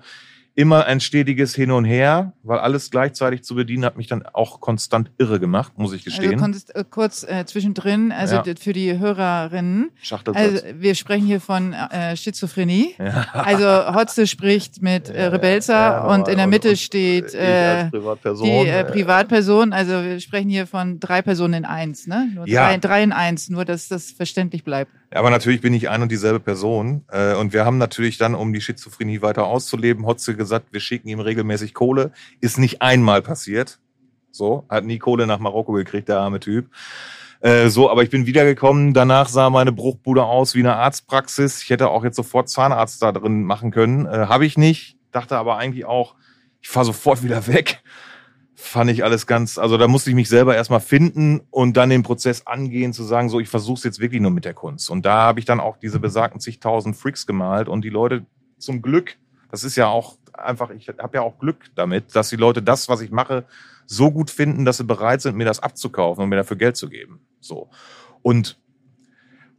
immer ein stetiges Hin und Her, weil alles gleichzeitig zu bedienen hat mich dann auch konstant irre gemacht, muss ich gestehen. Also konntest äh, kurz äh, zwischendrin, also ja. für die Hörerinnen, also wir sprechen hier von äh, Schizophrenie. Ja. Also Hotze spricht mit äh, Rebelza ja, und in der Mitte und, steht äh, Privatperson, die äh, Privatperson. Also wir sprechen hier von drei Personen in eins, ne? Nur ja. drei, drei in eins, nur dass das verständlich bleibt. Aber natürlich bin ich ein und dieselbe Person. Äh, und wir haben natürlich dann, um die Schizophrenie weiter auszuleben, Hotze gesagt, wir schicken ihm regelmäßig Kohle. Ist nicht einmal passiert. So, hat nie Kohle nach Marokko gekriegt, der arme Typ. Äh, so, aber ich bin wiedergekommen. Danach sah meine Bruchbude aus wie eine Arztpraxis. Ich hätte auch jetzt sofort Zahnarzt da drin machen können. Äh, Habe ich nicht. Dachte aber eigentlich auch, ich fahre sofort wieder weg fand ich alles ganz, also da musste ich mich selber erstmal finden und dann den Prozess angehen, zu sagen, so, ich versuche es jetzt wirklich nur mit der Kunst. Und da habe ich dann auch diese besagten zigtausend Freaks gemalt und die Leute zum Glück, das ist ja auch einfach, ich habe ja auch Glück damit, dass die Leute das, was ich mache, so gut finden, dass sie bereit sind, mir das abzukaufen und mir dafür Geld zu geben. So. Und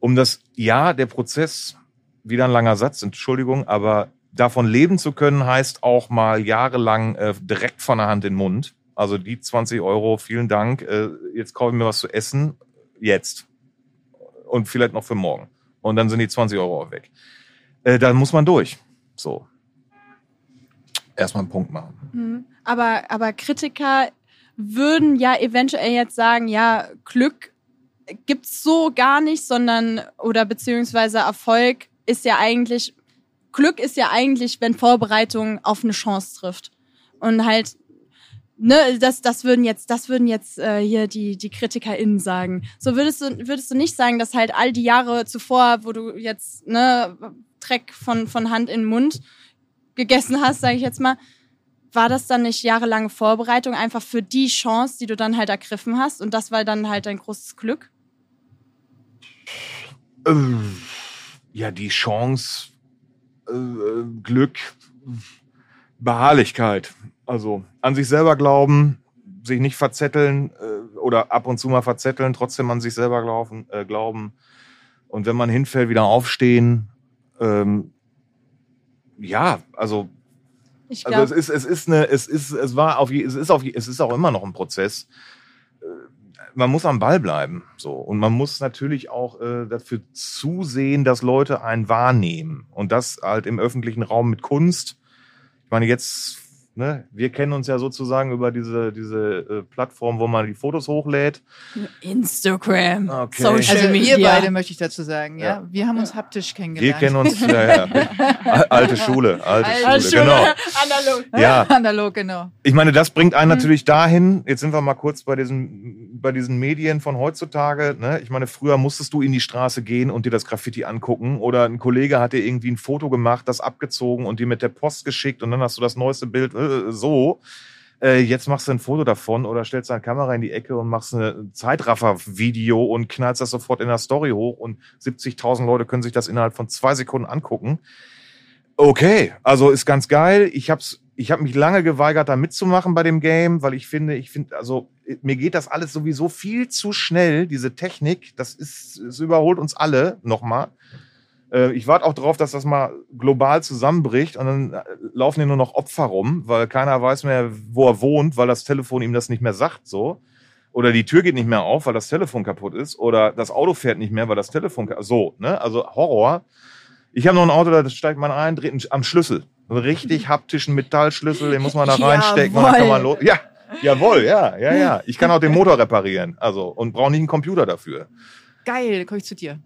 um das, ja, der Prozess, wieder ein langer Satz, Entschuldigung, aber davon leben zu können, heißt auch mal jahrelang äh, direkt von der Hand in den Mund. Also die 20 Euro, vielen Dank. Äh, jetzt kaufe ich mir was zu essen. Jetzt. Und vielleicht noch für morgen. Und dann sind die 20 Euro auch weg. Äh, da muss man durch. So. Erstmal einen Punkt machen. Mhm. Aber, aber Kritiker würden ja eventuell jetzt sagen, ja, Glück gibt's so gar nicht, sondern, oder beziehungsweise Erfolg ist ja eigentlich, Glück ist ja eigentlich, wenn Vorbereitung auf eine Chance trifft. Und halt ne, das, das würden jetzt, das würden jetzt äh, hier die, die KritikerInnen sagen. So würdest du, würdest du nicht sagen, dass halt all die Jahre zuvor, wo du jetzt, ne, Dreck von, von Hand in den Mund gegessen hast, sage ich jetzt mal, war das dann nicht jahrelange Vorbereitung einfach für die Chance, die du dann halt ergriffen hast und das war dann halt dein großes Glück? Ähm, ja, die Chance, äh, äh Glück, Beharrlichkeit. Also an sich selber glauben, sich nicht verzetteln äh, oder ab und zu mal verzetteln, trotzdem an sich selber glauben. Äh, glauben. Und wenn man hinfällt, wieder aufstehen. Ähm, ja, also, ich glaub, also es ist, es ist eine, es ist, es war auf, es ist auf, es ist auch immer noch ein Prozess. Äh, man muss am Ball bleiben, so und man muss natürlich auch äh, dafür zusehen, dass Leute einen wahrnehmen und das halt im öffentlichen Raum mit Kunst. Ich meine, jetzt Ne? Wir kennen uns ja sozusagen über diese, diese äh, Plattform, wo man die Fotos hochlädt. Instagram, okay. Social also Media. wir beide möchte ich dazu sagen, ja. ja. Wir haben uns haptisch kennengelernt. Wir kennen uns, ja, ja. [laughs] Alte Schule, alte, alte Schule, genau. [laughs] Analog. Ja. Analog, genau. Ich meine, das bringt einen mhm. natürlich dahin, jetzt sind wir mal kurz bei diesen, bei diesen Medien von heutzutage. Ne? Ich meine, früher musstest du in die Straße gehen und dir das Graffiti angucken oder ein Kollege hat dir irgendwie ein Foto gemacht, das abgezogen und dir mit der Post geschickt und dann hast du das neueste Bild äh, äh, so. Äh, jetzt machst du ein Foto davon oder stellst deine Kamera in die Ecke und machst ein Zeitraffer-Video und knallst das sofort in der Story hoch und 70.000 Leute können sich das innerhalb von zwei Sekunden angucken. Okay, also ist ganz geil. Ich hab's, ich habe mich lange geweigert, da mitzumachen bei dem Game, weil ich finde, ich finde, also mir geht das alles sowieso viel zu schnell, diese Technik. Das ist, es überholt uns alle nochmal. Äh, ich warte auch darauf, dass das mal global zusammenbricht und dann äh, laufen hier nur noch Opfer rum, weil keiner weiß mehr, wo er wohnt, weil das Telefon ihm das nicht mehr sagt, so. Oder die Tür geht nicht mehr auf, weil das Telefon kaputt ist. Oder das Auto fährt nicht mehr, weil das Telefon kaputt ist. So, ne? Also Horror. Ich habe noch ein Auto, da steigt man ein, dreht am Schlüssel. Einen richtig haptischen Metallschlüssel, den muss man da [laughs] reinstecken und dann kann man los. Ja, jawohl, ja, ja, ja. Ich kann auch den Motor reparieren. Also, und brauche nicht einen Computer dafür. geil, komme ich zu dir.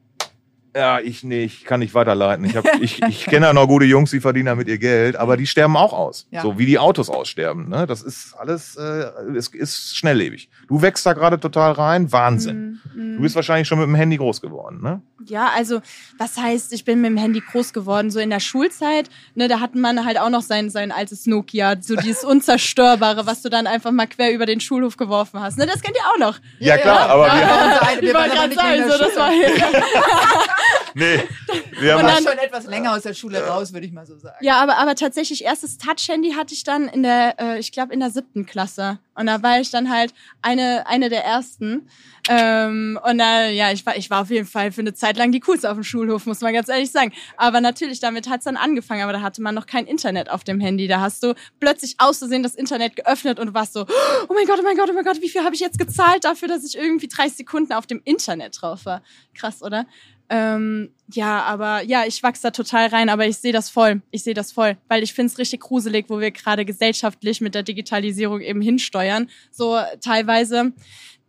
Ja, ich nicht, kann nicht weiterleiten. Ich, hab, ich, ich kenne ja noch gute Jungs, die verdienen damit ihr Geld, aber die sterben auch aus. Ja. So wie die Autos aussterben. Ne? Das ist alles, äh, es ist schnelllebig. Du wächst da gerade total rein, Wahnsinn. Mm, mm. Du bist wahrscheinlich schon mit dem Handy groß geworden, ne? Ja, also was heißt, ich bin mit dem Handy groß geworden? So in der Schulzeit, ne, da hat man halt auch noch sein, sein altes Nokia, so dieses Unzerstörbare, was du dann einfach mal quer über den Schulhof geworfen hast. Ne, das kennt ihr auch noch. Ja, ja klar, ja. aber ja, wir haben... Wir waren gerade so, das war... [laughs] [laughs] nee. [laughs] Wir haben dann, schon etwas länger aus der Schule raus, würde ich mal so sagen. Ja, aber, aber tatsächlich, erstes Touch-Handy hatte ich dann in der, äh, ich glaube, in der siebten Klasse. Und da war ich dann halt eine, eine der ersten. Ähm, und da, ja, ich war, ich war auf jeden Fall für eine Zeit lang die coolste auf dem Schulhof, muss man ganz ehrlich sagen. Aber natürlich, damit hat's dann angefangen, aber da hatte man noch kein Internet auf dem Handy. Da hast du plötzlich auszusehen das Internet geöffnet und du warst so, oh mein Gott, oh mein Gott, oh mein Gott, wie viel habe ich jetzt gezahlt dafür, dass ich irgendwie 30 Sekunden auf dem Internet drauf war? Krass, oder? Ähm, ja, aber ja, ich wachse da total rein, aber ich sehe das voll. Ich sehe das voll, weil ich finde es richtig gruselig, wo wir gerade gesellschaftlich mit der Digitalisierung eben hinsteuern. So teilweise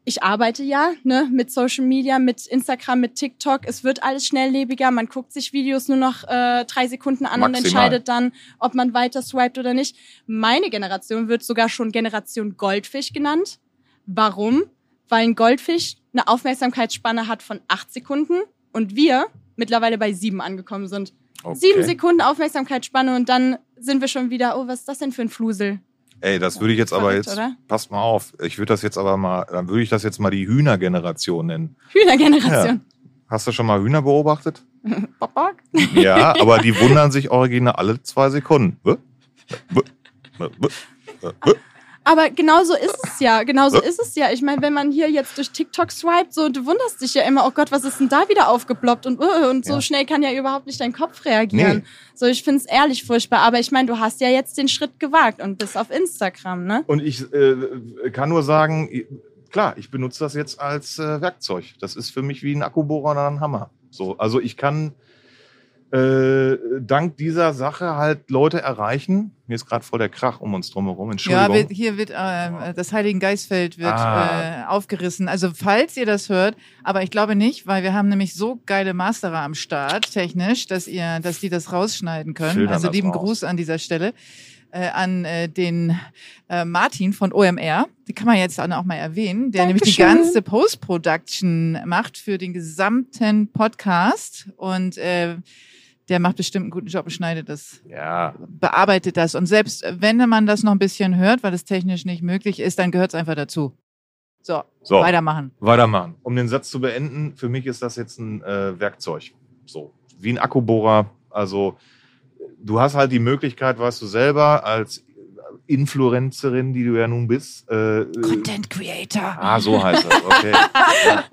ich arbeite ja ne, mit Social Media, mit Instagram, mit TikTok. Es wird alles schnelllebiger. Man guckt sich Videos nur noch äh, drei Sekunden an Maximal. und entscheidet dann, ob man weiter swiped oder nicht. Meine Generation wird sogar schon Generation Goldfisch genannt. Warum? Weil ein Goldfisch eine Aufmerksamkeitsspanne hat von acht Sekunden und wir mittlerweile bei sieben angekommen sind. Okay. Sieben Sekunden Aufmerksamkeitsspanne und dann sind wir schon wieder, oh, was ist das denn für ein Flusel? Ey, das würde ich jetzt aber jetzt, oder? passt mal auf, ich würde das jetzt aber mal, dann würde ich das jetzt mal die Hühnergeneration nennen. Hühnergeneration. Ja. Hast du schon mal Hühner beobachtet? [laughs] ja, aber die wundern sich original alle zwei Sekunden. Aber genauso ist es ja, genauso ist es ja. Ich meine, wenn man hier jetzt durch TikTok swiped, so, du wunderst dich ja immer, oh Gott, was ist denn da wieder aufgeploppt und, uh, und so ja. schnell kann ja überhaupt nicht dein Kopf reagieren. Nee. So, ich finde es ehrlich furchtbar. Aber ich meine, du hast ja jetzt den Schritt gewagt und bist auf Instagram, ne? Und ich äh, kann nur sagen, klar, ich benutze das jetzt als äh, Werkzeug. Das ist für mich wie ein Akkubohrer oder ein Hammer. So, also ich kann äh, dank dieser Sache halt Leute erreichen. Mir ist gerade voll der Krach um uns drumherum. Entschuldigung. Ja, hier wird äh, das Heiligen Geistfeld wird ah. äh, aufgerissen. Also falls ihr das hört, aber ich glaube nicht, weil wir haben nämlich so geile Masterer am Start technisch, dass ihr, dass die das rausschneiden können. Schildern also lieben raus. Gruß an dieser Stelle. Äh, an äh, den äh, Martin von OMR. Die kann man jetzt auch mal erwähnen, der Dankeschön. nämlich die ganze Post-Production macht für den gesamten Podcast. Und äh, der macht bestimmt einen guten Job und schneidet das, ja. bearbeitet das. Und selbst wenn man das noch ein bisschen hört, weil es technisch nicht möglich ist, dann gehört es einfach dazu. So, so, weitermachen. Weitermachen. Um den Satz zu beenden, für mich ist das jetzt ein äh, Werkzeug. So, wie ein Akkubohrer. Also, du hast halt die Möglichkeit, weißt du selber, als Influencerin, die du ja nun bist. Äh, Content Creator. Ah, so heißt es. Okay. ja.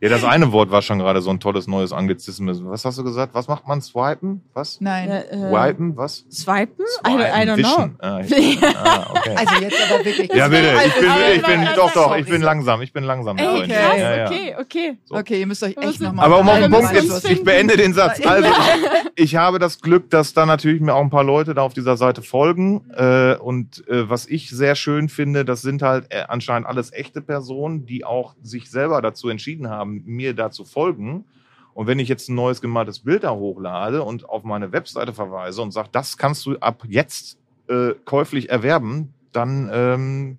ja, das eine Wort war schon gerade so ein tolles neues Anglizismus. Was hast du gesagt? Was macht man? Swipen? Was? Nein. Äh, Wipen? Was? Swipen? Swipen. I, I don't know. Ah, ich, [laughs] ah, okay. Also jetzt aber wirklich. Ja, bitte. Ich bin, ich bin, ich bin doch, doch, ich bin langsam. Ich bin langsam. Okay, okay, ja, ja. okay. Okay, so. okay, ihr müsst euch echt nochmal. Aber um auf den Punkt jetzt, ich beende den Satz. Also, [laughs] ich habe das Glück, dass da natürlich mir auch ein paar Leute da auf dieser Seite folgen. Äh, und äh, was ich sehr schön finde, das sind halt äh, anscheinend alles echte Personen, die auch sich selber dazu entschieden haben, mir da zu folgen. Und wenn ich jetzt ein neues gemaltes Bild da hochlade und auf meine Webseite verweise und sage, das kannst du ab jetzt äh, käuflich erwerben, dann ähm,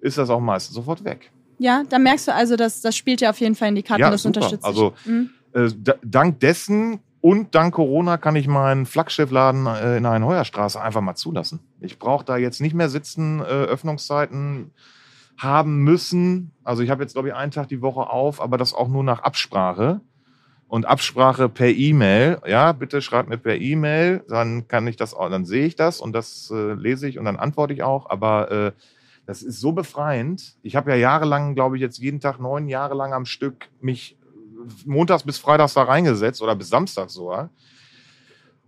ist das auch meistens sofort weg. Ja, da merkst du also, dass das spielt ja auf jeden Fall in die Karten, ja, das super. unterstützt. Also mhm. äh, dank dessen und dank Corona kann ich meinen Flaggschiffladen äh, in der Heuerstraße einfach mal zulassen. Ich brauche da jetzt nicht mehr sitzen, äh, Öffnungszeiten haben müssen. Also ich habe jetzt, glaube ich, einen Tag die Woche auf, aber das auch nur nach Absprache. Und Absprache per E-Mail, ja, bitte schreibt mir per E-Mail, dann kann ich das, dann sehe ich das und das äh, lese ich und dann antworte ich auch. Aber äh, das ist so befreiend. Ich habe ja jahrelang, glaube ich, jetzt jeden Tag neun Jahre lang am Stück mich montags bis freitags da reingesetzt oder bis samstags sogar.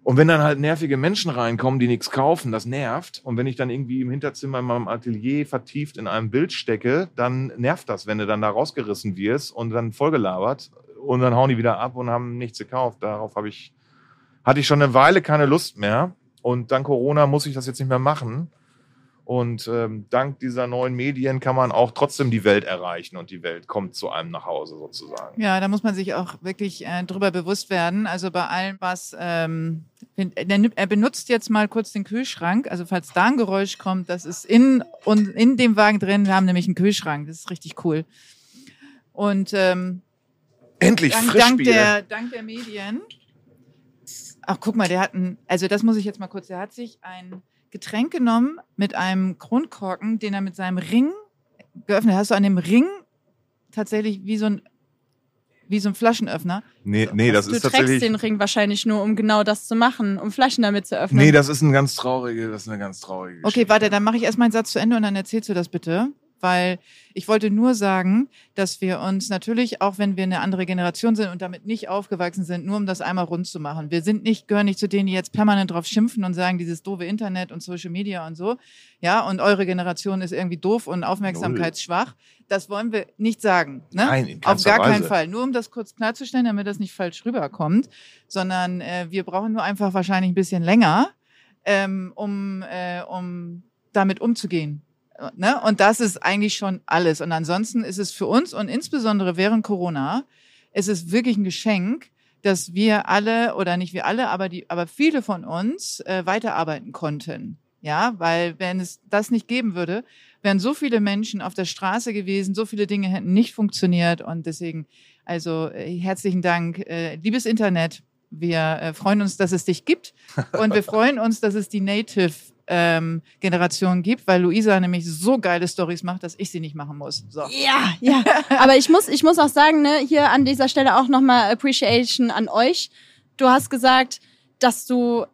Und wenn dann halt nervige Menschen reinkommen, die nichts kaufen, das nervt. Und wenn ich dann irgendwie im Hinterzimmer in meinem Atelier vertieft in einem Bild stecke, dann nervt das, wenn du dann da rausgerissen wirst und dann vollgelabert und dann hauen die wieder ab und haben nichts gekauft. Darauf habe ich, hatte ich schon eine Weile keine Lust mehr. Und dank Corona muss ich das jetzt nicht mehr machen. Und ähm, dank dieser neuen Medien kann man auch trotzdem die Welt erreichen und die Welt kommt zu einem nach Hause sozusagen. Ja, da muss man sich auch wirklich äh, drüber bewusst werden. Also bei allem, was ähm, er benutzt jetzt mal kurz den Kühlschrank. Also falls da ein Geräusch kommt, das ist in und in dem Wagen drin. Wir haben nämlich einen Kühlschrank. Das ist richtig cool. Und ähm, endlich dank, dank der dank der Medien. Ach, guck mal, der hat ein, also das muss ich jetzt mal kurz. Der hat sich ein Getränk genommen mit einem Kronkorken, den er mit seinem Ring geöffnet hat. Hast du an dem Ring tatsächlich wie so ein wie so ein Flaschenöffner. Nee, nee, das du ist tatsächlich. Du trägst den Ring wahrscheinlich nur, um genau das zu machen, um Flaschen damit zu öffnen. Nee, das ist ein ganz traurige, das ist eine ganz traurige Geschichte. Okay, warte, dann mache ich erst meinen Satz zu Ende und dann erzählst du das bitte weil ich wollte nur sagen, dass wir uns natürlich, auch wenn wir eine andere Generation sind und damit nicht aufgewachsen sind, nur um das einmal rund zu machen. Wir sind nicht, gehören nicht zu denen, die jetzt permanent drauf schimpfen und sagen, dieses doofe Internet und Social Media und so. Ja, und eure Generation ist irgendwie doof und aufmerksamkeitsschwach. Das wollen wir nicht sagen. Ne? Nein, in Auf gar Weise. keinen Fall. Nur um das kurz klarzustellen, damit das nicht falsch rüberkommt, sondern äh, wir brauchen nur einfach wahrscheinlich ein bisschen länger, ähm, um, äh, um damit umzugehen. Ne? Und das ist eigentlich schon alles. Und ansonsten ist es für uns und insbesondere während Corona, es ist wirklich ein Geschenk, dass wir alle oder nicht wir alle, aber die, aber viele von uns äh, weiterarbeiten konnten. Ja, weil wenn es das nicht geben würde, wären so viele Menschen auf der Straße gewesen, so viele Dinge hätten nicht funktioniert und deswegen also äh, herzlichen Dank, äh, liebes Internet. Wir äh, freuen uns, dass es dich gibt und wir [laughs] freuen uns, dass es die Native ähm, Generation gibt, weil Luisa nämlich so geile Stories macht, dass ich sie nicht machen muss. So. Ja, ja. Aber ich muss, ich muss auch sagen, ne, hier an dieser Stelle auch nochmal Appreciation an euch. Du hast gesagt, dass du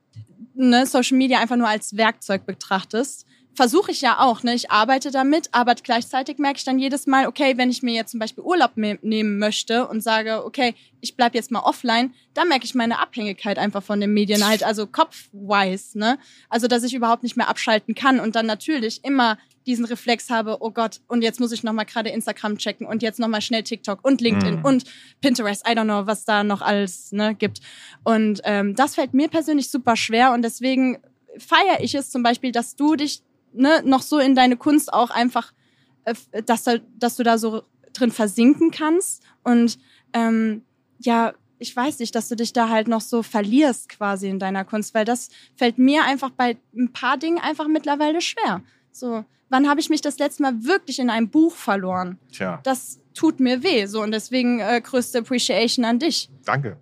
ne, Social Media einfach nur als Werkzeug betrachtest versuche ich ja auch. Ne? Ich arbeite damit, aber gleichzeitig merke ich dann jedes Mal, okay, wenn ich mir jetzt zum Beispiel Urlaub nehmen möchte und sage, okay, ich bleib jetzt mal offline, dann merke ich meine Abhängigkeit einfach von den Medien halt, also kopfwise, ne? Also, dass ich überhaupt nicht mehr abschalten kann und dann natürlich immer diesen Reflex habe, oh Gott, und jetzt muss ich nochmal gerade Instagram checken und jetzt nochmal schnell TikTok und LinkedIn mhm. und Pinterest, I don't know, was da noch alles ne, gibt. Und ähm, das fällt mir persönlich super schwer und deswegen feiere ich es zum Beispiel, dass du dich ne, noch so in deine Kunst auch einfach, äh, dass, da, dass du da so drin versinken kannst und ähm, ja, ich weiß nicht, dass du dich da halt noch so verlierst quasi in deiner Kunst, weil das fällt mir einfach bei ein paar Dingen einfach mittlerweile schwer. So, wann habe ich mich das letzte Mal wirklich in einem Buch verloren? Tja. Das tut mir weh, so und deswegen äh, größte Appreciation an dich. Danke.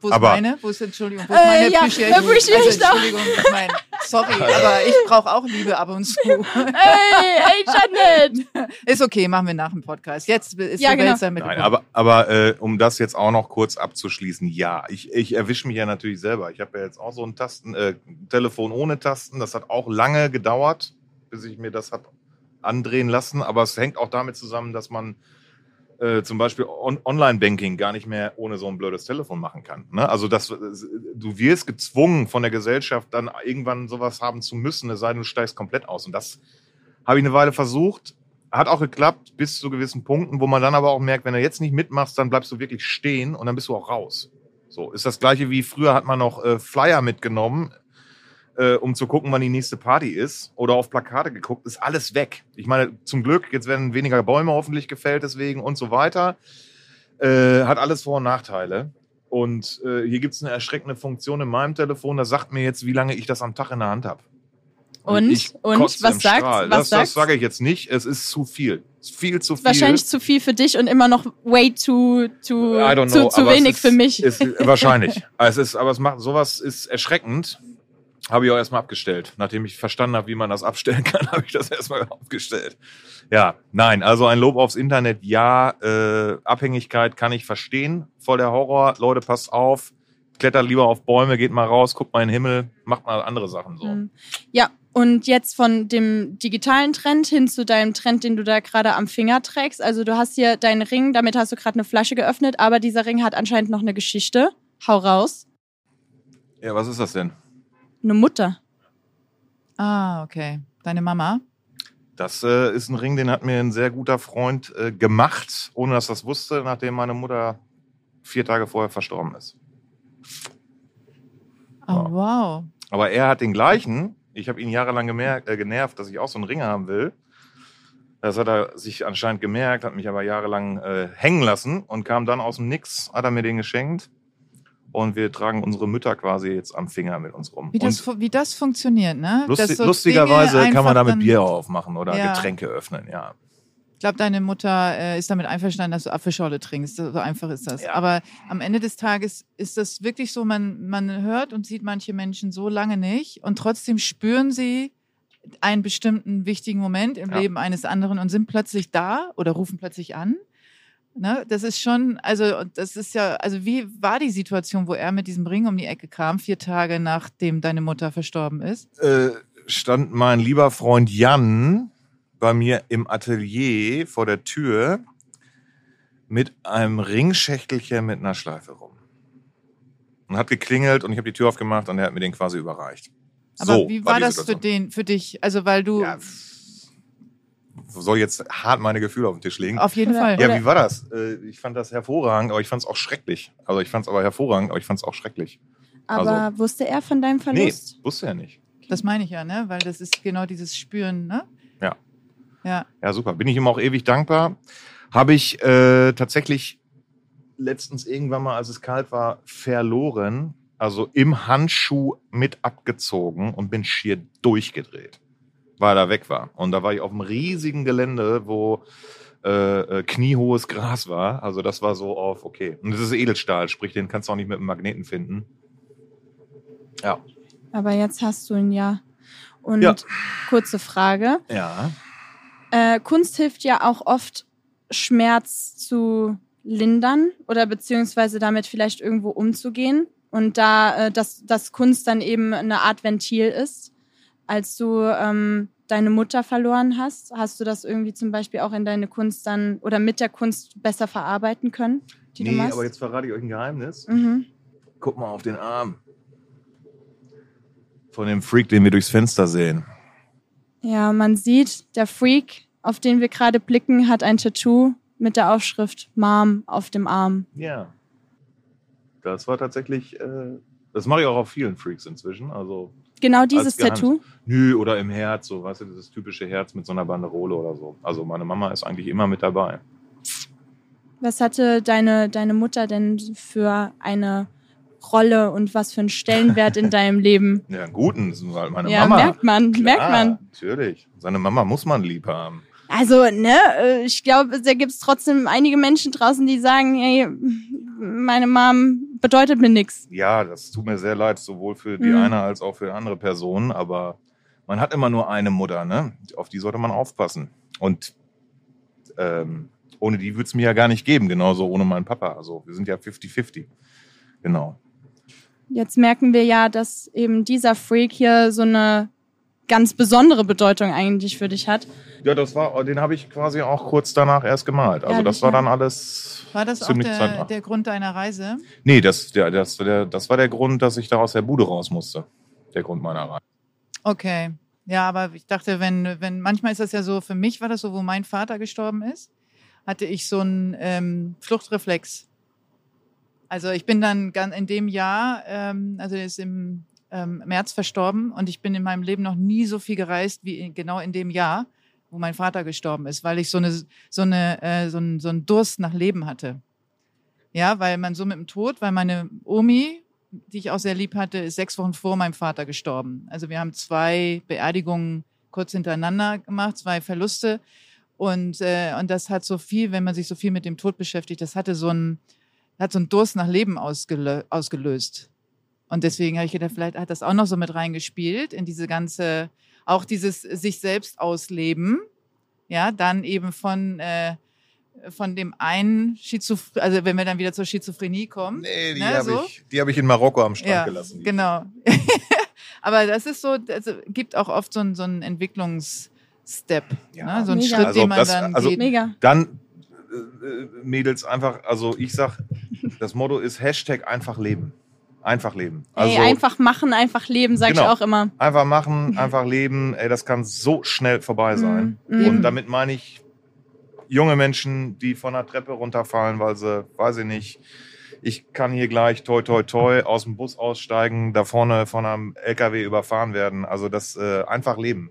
Wo ist aber, meine? Wo ist, Entschuldigung, wo ist meine äh, ja, Appreciation? Also, Entschuldigung, ich meine, sorry, [laughs] aber ich brauche auch Liebe ab und zu. Ey, ey, Janet! [laughs] Ist okay, machen wir nach dem Podcast. Jetzt ist ja, genau. damit. Nein, aber, aber äh, um das jetzt auch noch kurz abzuschließen, ja, ich, ich erwische mich ja natürlich selber. Ich habe ja jetzt auch so ein Tasten, äh, Telefon ohne Tasten. Das hat auch lange gedauert, bis ich mir das habe andrehen lassen. Aber es hängt auch damit zusammen, dass man äh, zum Beispiel On Online-Banking gar nicht mehr ohne so ein blödes Telefon machen kann. Ne? Also das, du wirst gezwungen von der Gesellschaft dann irgendwann sowas haben zu müssen, es sei denn, du steigst komplett aus. Und das habe ich eine Weile versucht, hat auch geklappt bis zu gewissen Punkten, wo man dann aber auch merkt, wenn du jetzt nicht mitmachst, dann bleibst du wirklich stehen und dann bist du auch raus. So ist das gleiche wie früher hat man noch äh, Flyer mitgenommen äh, um zu gucken, wann die nächste Party ist oder auf Plakate geguckt, ist alles weg. Ich meine, zum Glück, jetzt werden weniger Bäume hoffentlich gefällt deswegen und so weiter. Äh, hat alles Vor- und Nachteile. Und äh, hier gibt es eine erschreckende Funktion in meinem Telefon, da sagt mir jetzt, wie lange ich das am Tag in der Hand habe. Und, und, was sagt Das, das sage ich jetzt nicht. Es ist zu viel. Es ist viel zu viel. Wahrscheinlich zu viel für dich und immer noch way too, too zu, zu wenig ist, für mich. Ist, wahrscheinlich. [laughs] es ist, aber es macht sowas ist erschreckend. Habe ich auch erstmal abgestellt. Nachdem ich verstanden habe, wie man das abstellen [laughs] kann, habe ich das erstmal aufgestellt. Ja, nein, also ein Lob aufs Internet, ja. Äh, Abhängigkeit kann ich verstehen. Voll der Horror. Leute, passt auf. Klettert lieber auf Bäume, geht mal raus, guckt mal in den Himmel, macht mal andere Sachen so. Mhm. Ja, und jetzt von dem digitalen Trend hin zu deinem Trend, den du da gerade am Finger trägst. Also du hast hier deinen Ring, damit hast du gerade eine Flasche geöffnet, aber dieser Ring hat anscheinend noch eine Geschichte. Hau raus. Ja, was ist das denn? Eine Mutter. Ah, okay. Deine Mama? Das äh, ist ein Ring, den hat mir ein sehr guter Freund äh, gemacht, ohne dass das wusste, nachdem meine Mutter vier Tage vorher verstorben ist. Oh, wow. Aber er hat den gleichen. Ich habe ihn jahrelang gemerkt, äh, genervt, dass ich auch so einen Ring haben will. Das hat er sich anscheinend gemerkt, hat mich aber jahrelang äh, hängen lassen und kam dann aus dem Nix, hat er mir den geschenkt. Und wir tragen unsere Mütter quasi jetzt am Finger mit uns rum. Wie das, wie das funktioniert, ne? Lustig, so lustigerweise kann man damit Bier aufmachen oder ja. Getränke öffnen, ja. Ich glaube, deine Mutter äh, ist damit einverstanden, dass du Apfelschorle trinkst. So einfach ist das. Ja. Aber am Ende des Tages ist das wirklich so, man, man hört und sieht manche Menschen so lange nicht und trotzdem spüren sie einen bestimmten wichtigen Moment im ja. Leben eines anderen und sind plötzlich da oder rufen plötzlich an. Ne? Das ist schon, also das ist ja, also wie war die Situation, wo er mit diesem Ring um die Ecke kam, vier Tage nachdem deine Mutter verstorben ist? Äh, stand mein lieber Freund Jan bei mir im Atelier vor der Tür mit einem Ringschächtelchen mit einer Schleife rum. Und hat geklingelt und ich habe die Tür aufgemacht und er hat mir den quasi überreicht. Aber so wie war, war das für den, für dich? Also weil du ja, soll jetzt hart meine Gefühle auf den Tisch legen. Auf jeden Fall. Ja, wie war das? Äh, ich fand das hervorragend, aber ich fand es auch schrecklich. Also ich fand es aber hervorragend, aber ich fand es auch schrecklich. Aber also, wusste er von deinem Verlust? Nee, wusste er nicht. Das meine ich ja, ne? Weil das ist genau dieses Spüren, ne? Ja. Ja. Ja, super. Bin ich ihm auch ewig dankbar. Habe ich äh, tatsächlich letztens irgendwann mal, als es kalt war, verloren. Also im Handschuh mit abgezogen und bin schier durchgedreht, weil er weg war. Und da war ich auf einem riesigen Gelände, wo äh, äh, kniehohes Gras war. Also das war so auf, okay. Und das ist Edelstahl, sprich, den kannst du auch nicht mit einem Magneten finden. Ja. Aber jetzt hast du ihn ja. Und ja. kurze Frage. Ja. Äh, Kunst hilft ja auch oft, Schmerz zu lindern oder beziehungsweise damit vielleicht irgendwo umzugehen. Und da äh, dass, dass Kunst dann eben eine Art Ventil ist. Als du ähm, deine Mutter verloren hast, hast du das irgendwie zum Beispiel auch in deine Kunst dann oder mit der Kunst besser verarbeiten können? Die nee, aber jetzt verrate ich euch ein Geheimnis. Mhm. Guck mal auf den Arm. Von dem Freak, den wir durchs Fenster sehen. Ja, man sieht, der Freak, auf den wir gerade blicken, hat ein Tattoo mit der Aufschrift Mom auf dem Arm. Ja. Das war tatsächlich, äh, das mache ich auch auf vielen Freaks inzwischen. Also genau dieses Tattoo? Nö, oder im Herz, so, weißt du, dieses typische Herz mit so einer Banderole oder so. Also meine Mama ist eigentlich immer mit dabei. Was hatte deine, deine Mutter denn für eine Rolle und was für einen Stellenwert in [laughs] deinem Leben? Ja, einen guten, ist halt meine ja, Mama. merkt man, Klar, merkt man. Natürlich. Seine Mama muss man lieb haben. Also, ne, äh, ich glaube, da gibt es trotzdem einige Menschen draußen, die sagen, hey, meine Mom bedeutet mir nichts. Ja, das tut mir sehr leid, sowohl für die mhm. eine als auch für andere Personen, aber man hat immer nur eine Mutter, ne? Auf die sollte man aufpassen. Und ähm, ohne die würde es mir ja gar nicht geben, genauso ohne meinen Papa. Also wir sind ja 50-50. Genau. Jetzt merken wir ja, dass eben dieser Freak hier so eine ganz besondere Bedeutung eigentlich für dich hat. Ja, das war, den habe ich quasi auch kurz danach erst gemalt. Also das war dann alles. War das auch der, der, Grund deiner Reise? Nee, das, der, das, der, das war der Grund, dass ich da aus der Bude raus musste. Der Grund meiner Reise. Okay. Ja, aber ich dachte, wenn, wenn, manchmal ist das ja so, für mich war das so, wo mein Vater gestorben ist, hatte ich so einen ähm, Fluchtreflex. Also ich bin dann in dem Jahr, ähm, also ist im ähm, März verstorben und ich bin in meinem Leben noch nie so viel gereist wie in, genau in dem Jahr, wo mein Vater gestorben ist, weil ich so eine so eine äh, so, ein, so einen Durst nach Leben hatte. Ja, weil man so mit dem Tod, weil meine Omi, die ich auch sehr lieb hatte, ist sechs Wochen vor meinem Vater gestorben. Also wir haben zwei Beerdigungen kurz hintereinander gemacht, zwei Verluste und äh, und das hat so viel, wenn man sich so viel mit dem Tod beschäftigt, das hatte so ein hat so einen Durst nach Leben ausgelö ausgelöst. Und deswegen habe ich gedacht, vielleicht hat das auch noch so mit reingespielt in diese ganze, auch dieses sich selbst ausleben. Ja, dann eben von, äh, von dem einen Schizophrenie, also wenn wir dann wieder zur Schizophrenie kommen. Nee, die ne, habe so. ich, hab ich in Marokko am Strand ja, gelassen. Genau. [laughs] Aber das ist so, also gibt auch oft so einen, so einen Entwicklungsstep. Ja, ne? So einen Schritt, also den man das, dann also geht. Mega. Dann äh, Mädels einfach, also ich sag, das Motto ist Hashtag einfach leben. Einfach leben. Also, ey, einfach machen, einfach leben, sag genau. ich auch immer. Einfach machen, [laughs] einfach leben. Ey, das kann so schnell vorbei mhm. sein. Mhm. Und damit meine ich junge Menschen, die von der Treppe runterfallen, weil sie, weiß ich nicht, ich kann hier gleich toi toi toi aus dem Bus aussteigen, da vorne von einem LKW überfahren werden. Also das äh, einfach leben.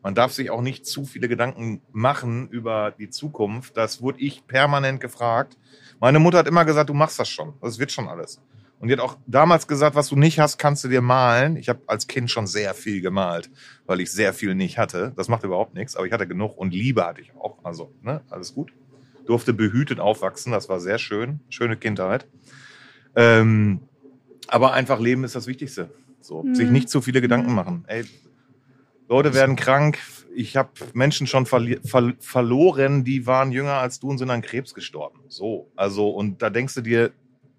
Man darf sich auch nicht zu viele Gedanken machen über die Zukunft. Das wurde ich permanent gefragt. Meine Mutter hat immer gesagt, du machst das schon. Das wird schon alles. Und die hat auch damals gesagt, was du nicht hast, kannst du dir malen. Ich habe als Kind schon sehr viel gemalt, weil ich sehr viel nicht hatte. Das macht überhaupt nichts, aber ich hatte genug und Liebe hatte ich auch. Also, ne, alles gut. Durfte behütet aufwachsen, das war sehr schön. Schöne Kindheit. Ähm, aber einfach leben ist das Wichtigste. So, mhm. sich nicht zu viele Gedanken machen. Ey, Leute werden krank. Ich habe Menschen schon ver ver verloren, die waren jünger als du und sind an Krebs gestorben. So, also und da denkst du dir,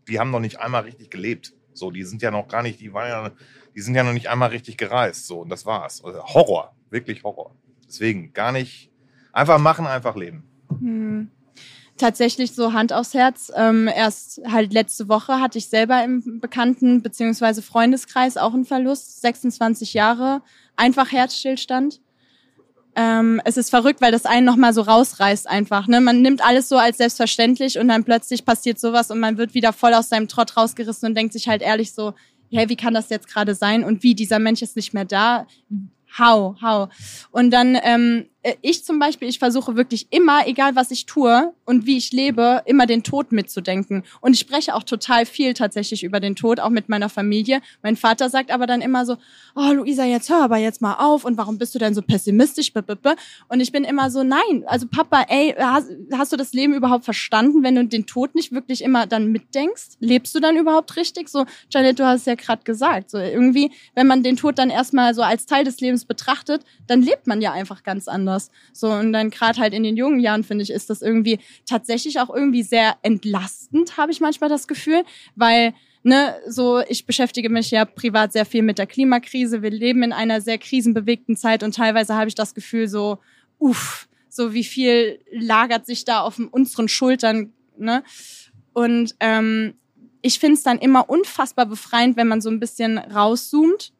die haben noch nicht einmal richtig gelebt. So, die sind ja noch gar nicht, die waren ja, die sind ja noch nicht einmal richtig gereist. So, und das war's. Also Horror, wirklich Horror. Deswegen gar nicht, einfach machen, einfach leben. Hm. Tatsächlich so Hand aufs Herz. Ähm, erst halt letzte Woche hatte ich selber im Bekannten- bzw. Freundeskreis auch einen Verlust. 26 Jahre, einfach Herzstillstand ähm, es ist verrückt, weil das einen nochmal so rausreißt einfach. Ne? Man nimmt alles so als selbstverständlich und dann plötzlich passiert sowas und man wird wieder voll aus seinem Trott rausgerissen und denkt sich halt ehrlich so, hey, wie kann das jetzt gerade sein? Und wie, dieser Mensch ist nicht mehr da. How, how. Und dann ähm, äh, ich zum Beispiel, ich versuche wirklich immer, egal was ich tue und wie ich lebe, immer den Tod mitzudenken. Und ich spreche auch total viel tatsächlich über den Tod, auch mit meiner Familie. Mein Vater sagt aber dann immer so, oh Luisa, jetzt hör aber jetzt mal auf und warum bist du denn so pessimistisch? Und ich bin immer so, nein, also Papa, ey, hast, hast du das Leben überhaupt verstanden, wenn du den Tod nicht wirklich immer dann mitdenkst? Lebst du dann überhaupt richtig? So, Janet, du hast es ja gerade gesagt, so irgendwie, wenn man den Tod dann erstmal so als Teil des Lebens betrachtet, dann lebt man ja einfach ganz anders anders. So, und dann gerade halt in den jungen Jahren, finde ich, ist das irgendwie tatsächlich auch irgendwie sehr entlastend, habe ich manchmal das Gefühl, weil ne, so ich beschäftige mich ja privat sehr viel mit der Klimakrise. Wir leben in einer sehr krisenbewegten Zeit und teilweise habe ich das Gefühl so, uff, so wie viel lagert sich da auf unseren Schultern, ne? Und ähm, ich finde es dann immer unfassbar befreiend, wenn man so ein bisschen rauszoomt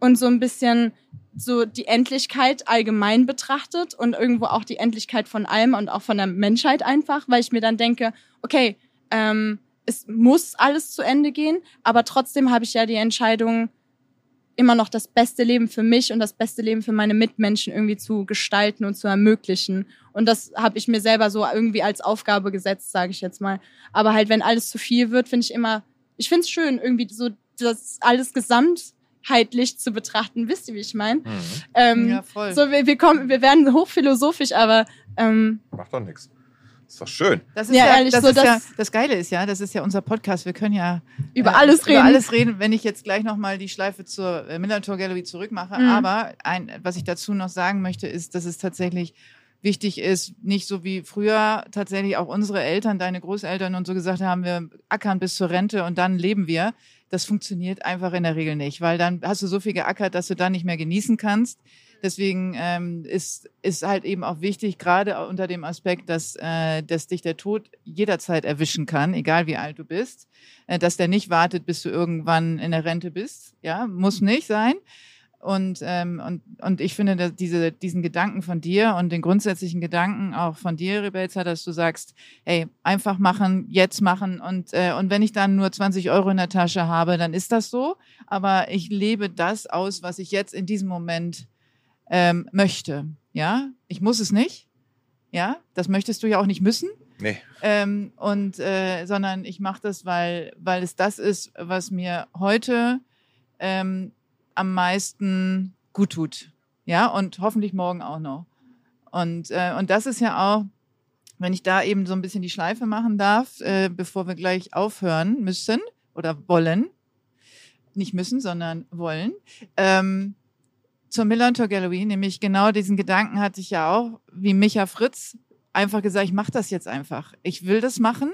und so ein bisschen so die Endlichkeit allgemein betrachtet und irgendwo auch die Endlichkeit von allem und auch von der Menschheit einfach, weil ich mir dann denke, okay, ähm, es muss alles zu Ende gehen, aber trotzdem habe ich ja die Entscheidung, immer noch das beste Leben für mich und das beste Leben für meine Mitmenschen irgendwie zu gestalten und zu ermöglichen. Und das habe ich mir selber so irgendwie als Aufgabe gesetzt, sage ich jetzt mal. Aber halt, wenn alles zu viel wird, finde ich immer, ich finde es schön, irgendwie so das alles gesamt ganzheitlich zu betrachten. Wisst ihr, wie ich meine? Mhm. Ähm, ja, voll. So, wir, wir, kommen, wir werden hochphilosophisch, aber ähm, macht doch nichts. Ist doch schön. Das ist ja, ja ehrlich, das, so, ist das, ja, das Geile ist ja, das ist ja unser Podcast. Wir können ja über äh, alles reden. Über alles reden, wenn ich jetzt gleich nochmal die Schleife zur äh, Millantor Gallery zurückmache. Mhm. Aber ein, was ich dazu noch sagen möchte, ist, dass es tatsächlich wichtig ist, nicht so wie früher tatsächlich auch unsere Eltern, deine Großeltern und so gesagt haben, wir ackern bis zur Rente und dann leben wir. Das funktioniert einfach in der Regel nicht, weil dann hast du so viel geackert, dass du dann nicht mehr genießen kannst. Deswegen ähm, ist, ist halt eben auch wichtig, gerade unter dem Aspekt, dass, äh, dass dich der Tod jederzeit erwischen kann, egal wie alt du bist, äh, dass der nicht wartet, bis du irgendwann in der Rente bist. Ja, muss nicht sein. Und, ähm, und, und ich finde, dass diese, diesen Gedanken von dir und den grundsätzlichen Gedanken auch von dir, Rebelza, dass du sagst, ey, einfach machen, jetzt machen und, äh, und wenn ich dann nur 20 Euro in der Tasche habe, dann ist das so. Aber ich lebe das aus, was ich jetzt in diesem Moment ähm, möchte. Ja, ich muss es nicht. Ja, das möchtest du ja auch nicht müssen. Nee. Ähm, und äh, sondern ich mache das, weil, weil es das ist, was mir heute ähm, am meisten gut tut. Ja, und hoffentlich morgen auch noch. Und, äh, und das ist ja auch, wenn ich da eben so ein bisschen die Schleife machen darf, äh, bevor wir gleich aufhören müssen oder wollen, nicht müssen, sondern wollen, ähm, zur Millantor Gallery, nämlich genau diesen Gedanken hatte ich ja auch, wie Micha Fritz, einfach gesagt, ich mache das jetzt einfach. Ich will das machen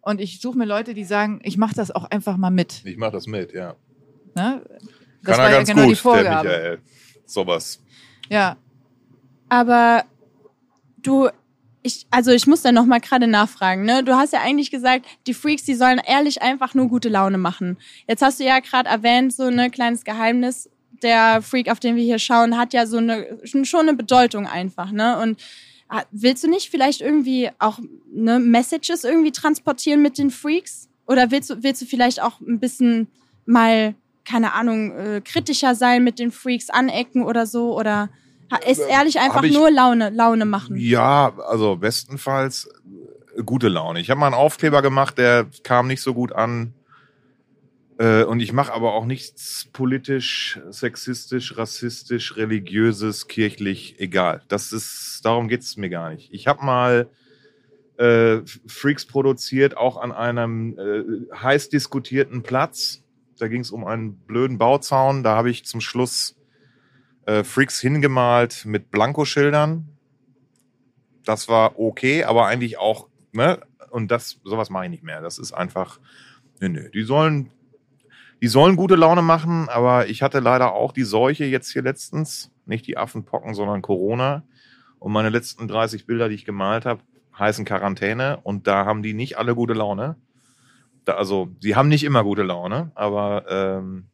und ich suche mir Leute, die sagen, ich mache das auch einfach mal mit. Ich mache das mit, ja. Ne? Das Kann er ganz ja genau gut, der Michael. Sowas. Ja. Aber du, ich, also ich muss da noch mal gerade nachfragen. Ne? Du hast ja eigentlich gesagt, die Freaks, die sollen ehrlich einfach nur gute Laune machen. Jetzt hast du ja gerade erwähnt, so ein ne, kleines Geheimnis. Der Freak, auf den wir hier schauen, hat ja so eine schon eine Bedeutung einfach. Ne? Und ah, willst du nicht vielleicht irgendwie auch ne, Messages irgendwie transportieren mit den Freaks? Oder willst du, willst du vielleicht auch ein bisschen mal, keine Ahnung, äh, kritischer sein mit den Freaks, anecken oder so? Oder ist äh, ehrlich einfach ich, nur Laune, Laune machen? Ja, also bestenfalls äh, gute Laune. Ich habe mal einen Aufkleber gemacht, der kam nicht so gut an. Äh, und ich mache aber auch nichts politisch, sexistisch, rassistisch, religiöses, kirchlich, egal. Das ist, darum geht's mir gar nicht. Ich habe mal äh, Freaks produziert, auch an einem äh, heiß diskutierten Platz. Da ging es um einen blöden Bauzaun. Da habe ich zum Schluss äh, Freaks hingemalt mit Blankoschildern. Das war okay, aber eigentlich auch, ne? Und das, sowas mache ich nicht mehr. Das ist einfach, nö, nö. Die sollen, die sollen gute Laune machen, aber ich hatte leider auch die Seuche jetzt hier letztens. Nicht die Affenpocken, sondern Corona. Und meine letzten 30 Bilder, die ich gemalt habe, heißen Quarantäne und da haben die nicht alle gute Laune. Da, also, sie haben nicht immer gute Laune, aber ähm,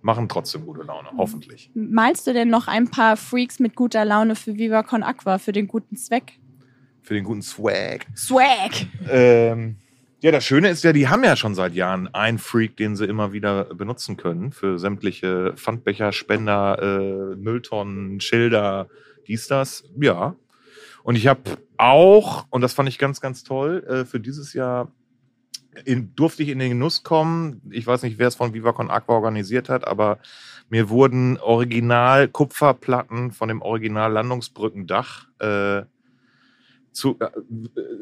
machen trotzdem gute Laune, hoffentlich. Malst du denn noch ein paar Freaks mit guter Laune für Viva Con Aqua, für den guten Zweck? Für den guten Swag. Swag! Ähm, ja, das Schöne ist ja, die haben ja schon seit Jahren einen Freak, den sie immer wieder benutzen können für sämtliche Pfandbecher, Spender, äh, Mülltonnen, Schilder, dies, das. Ja, und ich habe auch, und das fand ich ganz, ganz toll, äh, für dieses Jahr in, durfte ich in den Genuss kommen. Ich weiß nicht, wer es von VivaCon Aqua organisiert hat, aber mir wurden Original Kupferplatten von dem Original Landungsbrückendach äh, zu, äh,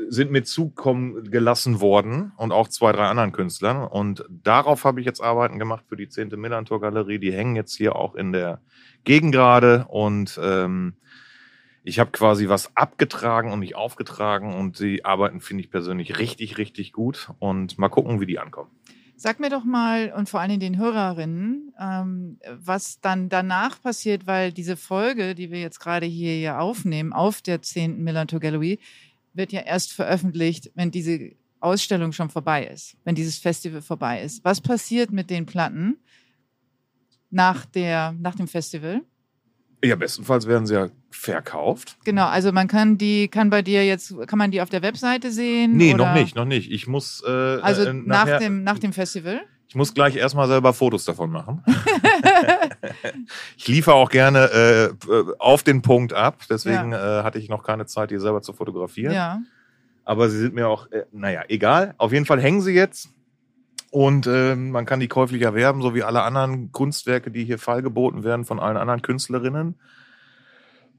sind mir zukommen gelassen worden und auch zwei, drei anderen Künstlern. Und darauf habe ich jetzt Arbeiten gemacht für die 10. Millantor Galerie. Die hängen jetzt hier auch in der Gegend gerade und ähm, ich habe quasi was abgetragen und nicht aufgetragen und die arbeiten, finde ich persönlich, richtig, richtig gut. Und mal gucken, wie die ankommen. Sag mir doch mal und vor allem den Hörerinnen, ähm, was dann danach passiert, weil diese Folge, die wir jetzt gerade hier aufnehmen, auf der 10. Millantor Gallery, wird ja erst veröffentlicht, wenn diese Ausstellung schon vorbei ist, wenn dieses Festival vorbei ist. Was passiert mit den Platten nach, der, nach dem Festival? Ja, bestenfalls werden sie ja verkauft. Genau, also man kann die, kann bei dir jetzt, kann man die auf der Webseite sehen? Nee, oder? noch nicht, noch nicht. Ich muss. Äh, also äh, nach, dem, nach dem Festival? Ich muss gleich erstmal selber Fotos davon machen. [laughs] ich liefere auch gerne äh, auf den Punkt ab, deswegen ja. äh, hatte ich noch keine Zeit, die selber zu fotografieren. Ja. Aber sie sind mir auch, äh, naja, egal. Auf jeden Fall hängen sie jetzt. Und äh, man kann die käuflich erwerben, so wie alle anderen Kunstwerke, die hier feilgeboten werden von allen anderen Künstlerinnen.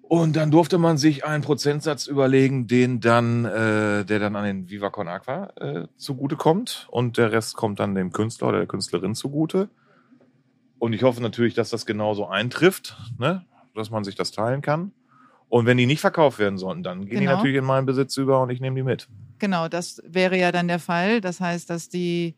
Und dann durfte man sich einen Prozentsatz überlegen, den dann, äh, der dann an den Viva Con Aqua äh, zugutekommt. Und der Rest kommt dann dem Künstler oder der Künstlerin zugute. Und ich hoffe natürlich, dass das genauso eintrifft, ne? dass man sich das teilen kann. Und wenn die nicht verkauft werden sollten, dann gehen genau. die natürlich in meinen Besitz über und ich nehme die mit. Genau, das wäre ja dann der Fall. Das heißt, dass die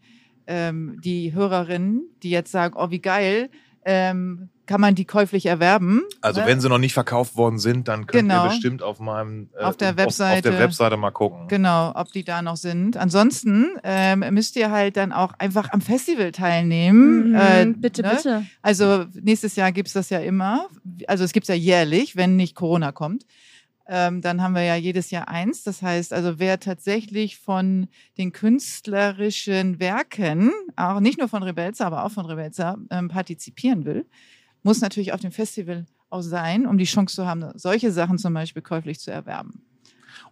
ähm, die Hörerinnen, die jetzt sagen, oh, wie geil, ähm, kann man die käuflich erwerben. Also ne? wenn sie noch nicht verkauft worden sind, dann könnt genau. ihr bestimmt auf meinem äh, auf, der Webseite, auf, der Webseite mal gucken. Genau, ob die da noch sind. Ansonsten ähm, müsst ihr halt dann auch einfach am Festival teilnehmen. Mhm, äh, bitte, ne? bitte. Also nächstes Jahr gibt's das ja immer. Also es gibt's ja jährlich, wenn nicht Corona kommt ähm, dann haben wir ja jedes Jahr eins. Das heißt also, wer tatsächlich von den künstlerischen Werken, auch nicht nur von Rebelza, aber auch von Rebelza, ähm, partizipieren will, muss natürlich auf dem Festival auch sein, um die Chance zu haben, solche Sachen zum Beispiel käuflich zu erwerben.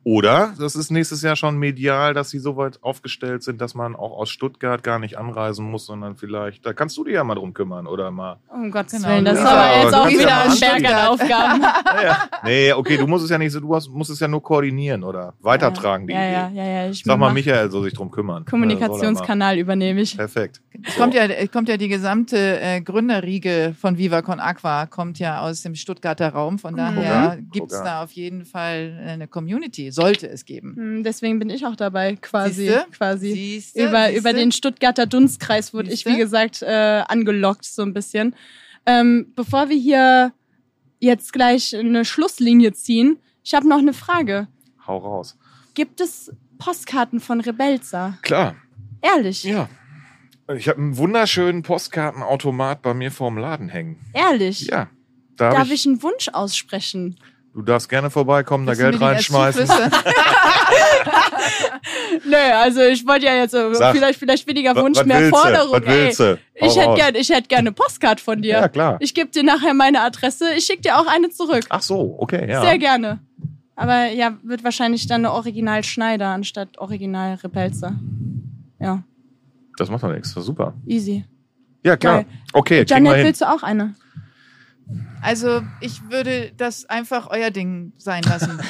Oder das ist nächstes Jahr schon medial, dass sie so weit aufgestellt sind, dass man auch aus Stuttgart gar nicht anreisen muss, sondern vielleicht, da kannst du dich ja mal drum kümmern oder mal. Um Gottes genau. Willen, das ist aber jetzt auch wieder ein Berg an Aufgaben. [laughs] ja. Nee, okay, du musst es ja nicht so, du musst es ja nur koordinieren oder weitertragen, ja, die ja, Idee. Ja, ja, ja. Ich Sag mal, Michael soll sich drum kümmern. Kommunikationskanal übernehme ich. Perfekt. Es kommt ja, kommt ja die gesamte äh, Gründerriege von Viva Con Aqua, kommt ja aus dem Stuttgarter Raum. Von daher mhm. gibt es da auf jeden Fall eine Community sollte es geben. Hm, deswegen bin ich auch dabei, quasi. Siehste? quasi. Siehste? Über, Siehste? über den Stuttgarter Dunstkreis wurde ich, wie gesagt, äh, angelockt, so ein bisschen. Ähm, bevor wir hier jetzt gleich eine Schlusslinie ziehen, ich habe noch eine Frage. Hau raus. Gibt es Postkarten von Rebelza? Klar. Ehrlich? Ja. Ich habe einen wunderschönen Postkartenautomat bei mir vorm Laden hängen. Ehrlich? Ja. Da Darf ich, ich einen Wunsch aussprechen? Du darfst gerne vorbeikommen, Willst da Geld reinschmeißen. [laughs] Nö, also ich wollte ja jetzt so, vielleicht, vielleicht weniger Wunsch, mehr Forderung. Was willst du? Ich hätte gerne hätt gern eine Postkarte von dir. Ja, klar. Ich gebe dir nachher meine Adresse. Ich schicke dir auch eine zurück. Ach so, okay, ja. Sehr gerne. Aber ja, wird wahrscheinlich dann eine Original Schneider anstatt Original Repelze. Ja. Das macht doch nichts. Super. Easy. Ja, klar. Geil. Okay, Janet, willst du auch eine? Also ich würde das einfach euer Ding sein lassen. [laughs]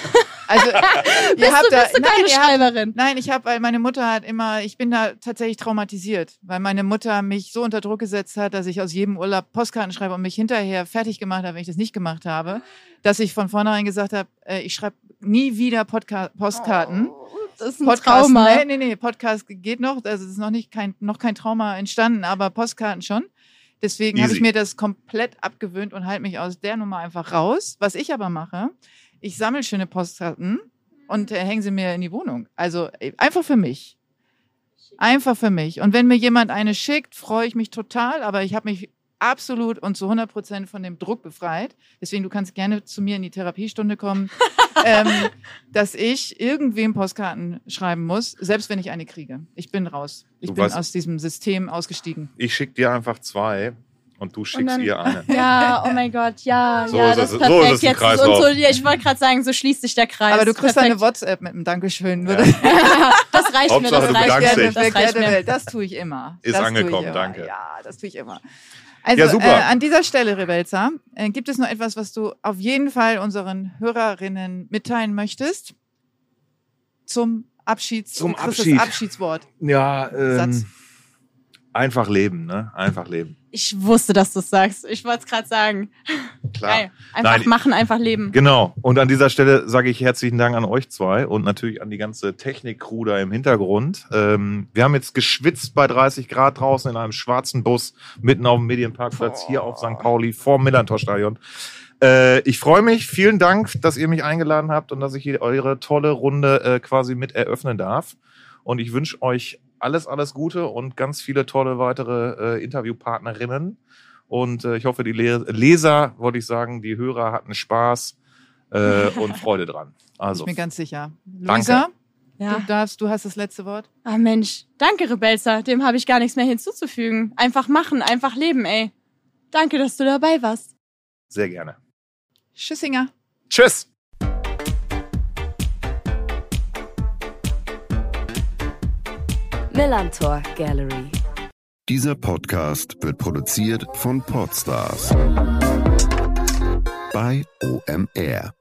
Also ihr habt du, da, bist du nein, Schreiberin? Habt, nein, ich habe, weil meine Mutter hat immer, ich bin da tatsächlich traumatisiert, weil meine Mutter mich so unter Druck gesetzt hat, dass ich aus jedem Urlaub Postkarten schreibe und mich hinterher fertig gemacht habe, wenn ich das nicht gemacht habe, dass ich von vornherein gesagt habe, äh, ich schreibe nie wieder Podca Postkarten. Oh, das ist ein Podcast, Trauma. Nee, nee, nee, Podcast geht noch, also es ist noch nicht kein, noch kein Trauma entstanden, aber Postkarten schon. Deswegen habe ich mir das komplett abgewöhnt und halte mich aus der Nummer einfach raus. Was ich aber mache, ich sammle schöne Postkarten und äh, hänge sie mir in die Wohnung. Also äh, einfach für mich. Einfach für mich. Und wenn mir jemand eine schickt, freue ich mich total, aber ich habe mich absolut und zu 100 Prozent von dem Druck befreit. Deswegen, du kannst gerne zu mir in die Therapiestunde kommen, [laughs] ähm, dass ich irgendwem Postkarten schreiben muss, selbst wenn ich eine kriege. Ich bin raus. Ich du bin weißt, aus diesem System ausgestiegen. Ich schicke dir einfach zwei. Und du schickst und dann, ihr eine. [laughs] Ja, oh mein Gott, ja, so ja, das ist perfekt. So ist Jetzt und so, ja, ich wollte gerade sagen, so schließt sich der Kreis. Aber du kriegst perfekt. eine WhatsApp mit einem Dankeschön. Ja. das reicht Hauptsache, mir, das reicht mir. Das, reicht mir. das tue ich immer. Ist das angekommen, danke. Ja, das tue ich immer. Also ja, super. Äh, an dieser Stelle, Rebelza, äh, gibt es noch etwas, was du auf jeden Fall unseren Hörerinnen mitteilen möchtest? Zum Abschieds Zum Abschied. Abschiedswort. Ja, ähm, einfach leben, ne? Einfach leben. Ich wusste, dass du es sagst. Ich wollte es gerade sagen. Klar. Geil. Einfach Nein, machen, einfach leben. Genau. Und an dieser Stelle sage ich herzlichen Dank an euch zwei und natürlich an die ganze Technik-Crew da im Hintergrund. Ähm, wir haben jetzt geschwitzt bei 30 Grad draußen in einem schwarzen Bus mitten auf dem Medienparkplatz oh. hier auf St. Pauli vor dem Millantor-Stadion. Äh, ich freue mich. Vielen Dank, dass ihr mich eingeladen habt und dass ich hier eure tolle Runde äh, quasi mit eröffnen darf. Und ich wünsche euch alles, alles Gute und ganz viele tolle weitere äh, Interviewpartnerinnen. Und äh, ich hoffe, die Le Leser, wollte ich sagen, die Hörer hatten Spaß äh, [laughs] und Freude dran. Also, ich bin ganz sicher. Luisa, ja. du, darfst, du hast das letzte Wort. Ah Mensch, danke Rebelsa, dem habe ich gar nichts mehr hinzuzufügen. Einfach machen, einfach leben, ey. Danke, dass du dabei warst. Sehr gerne. Tschüssinger. Tschüss. Millantor Gallery. Dieser Podcast wird produziert von Podstars bei OMR.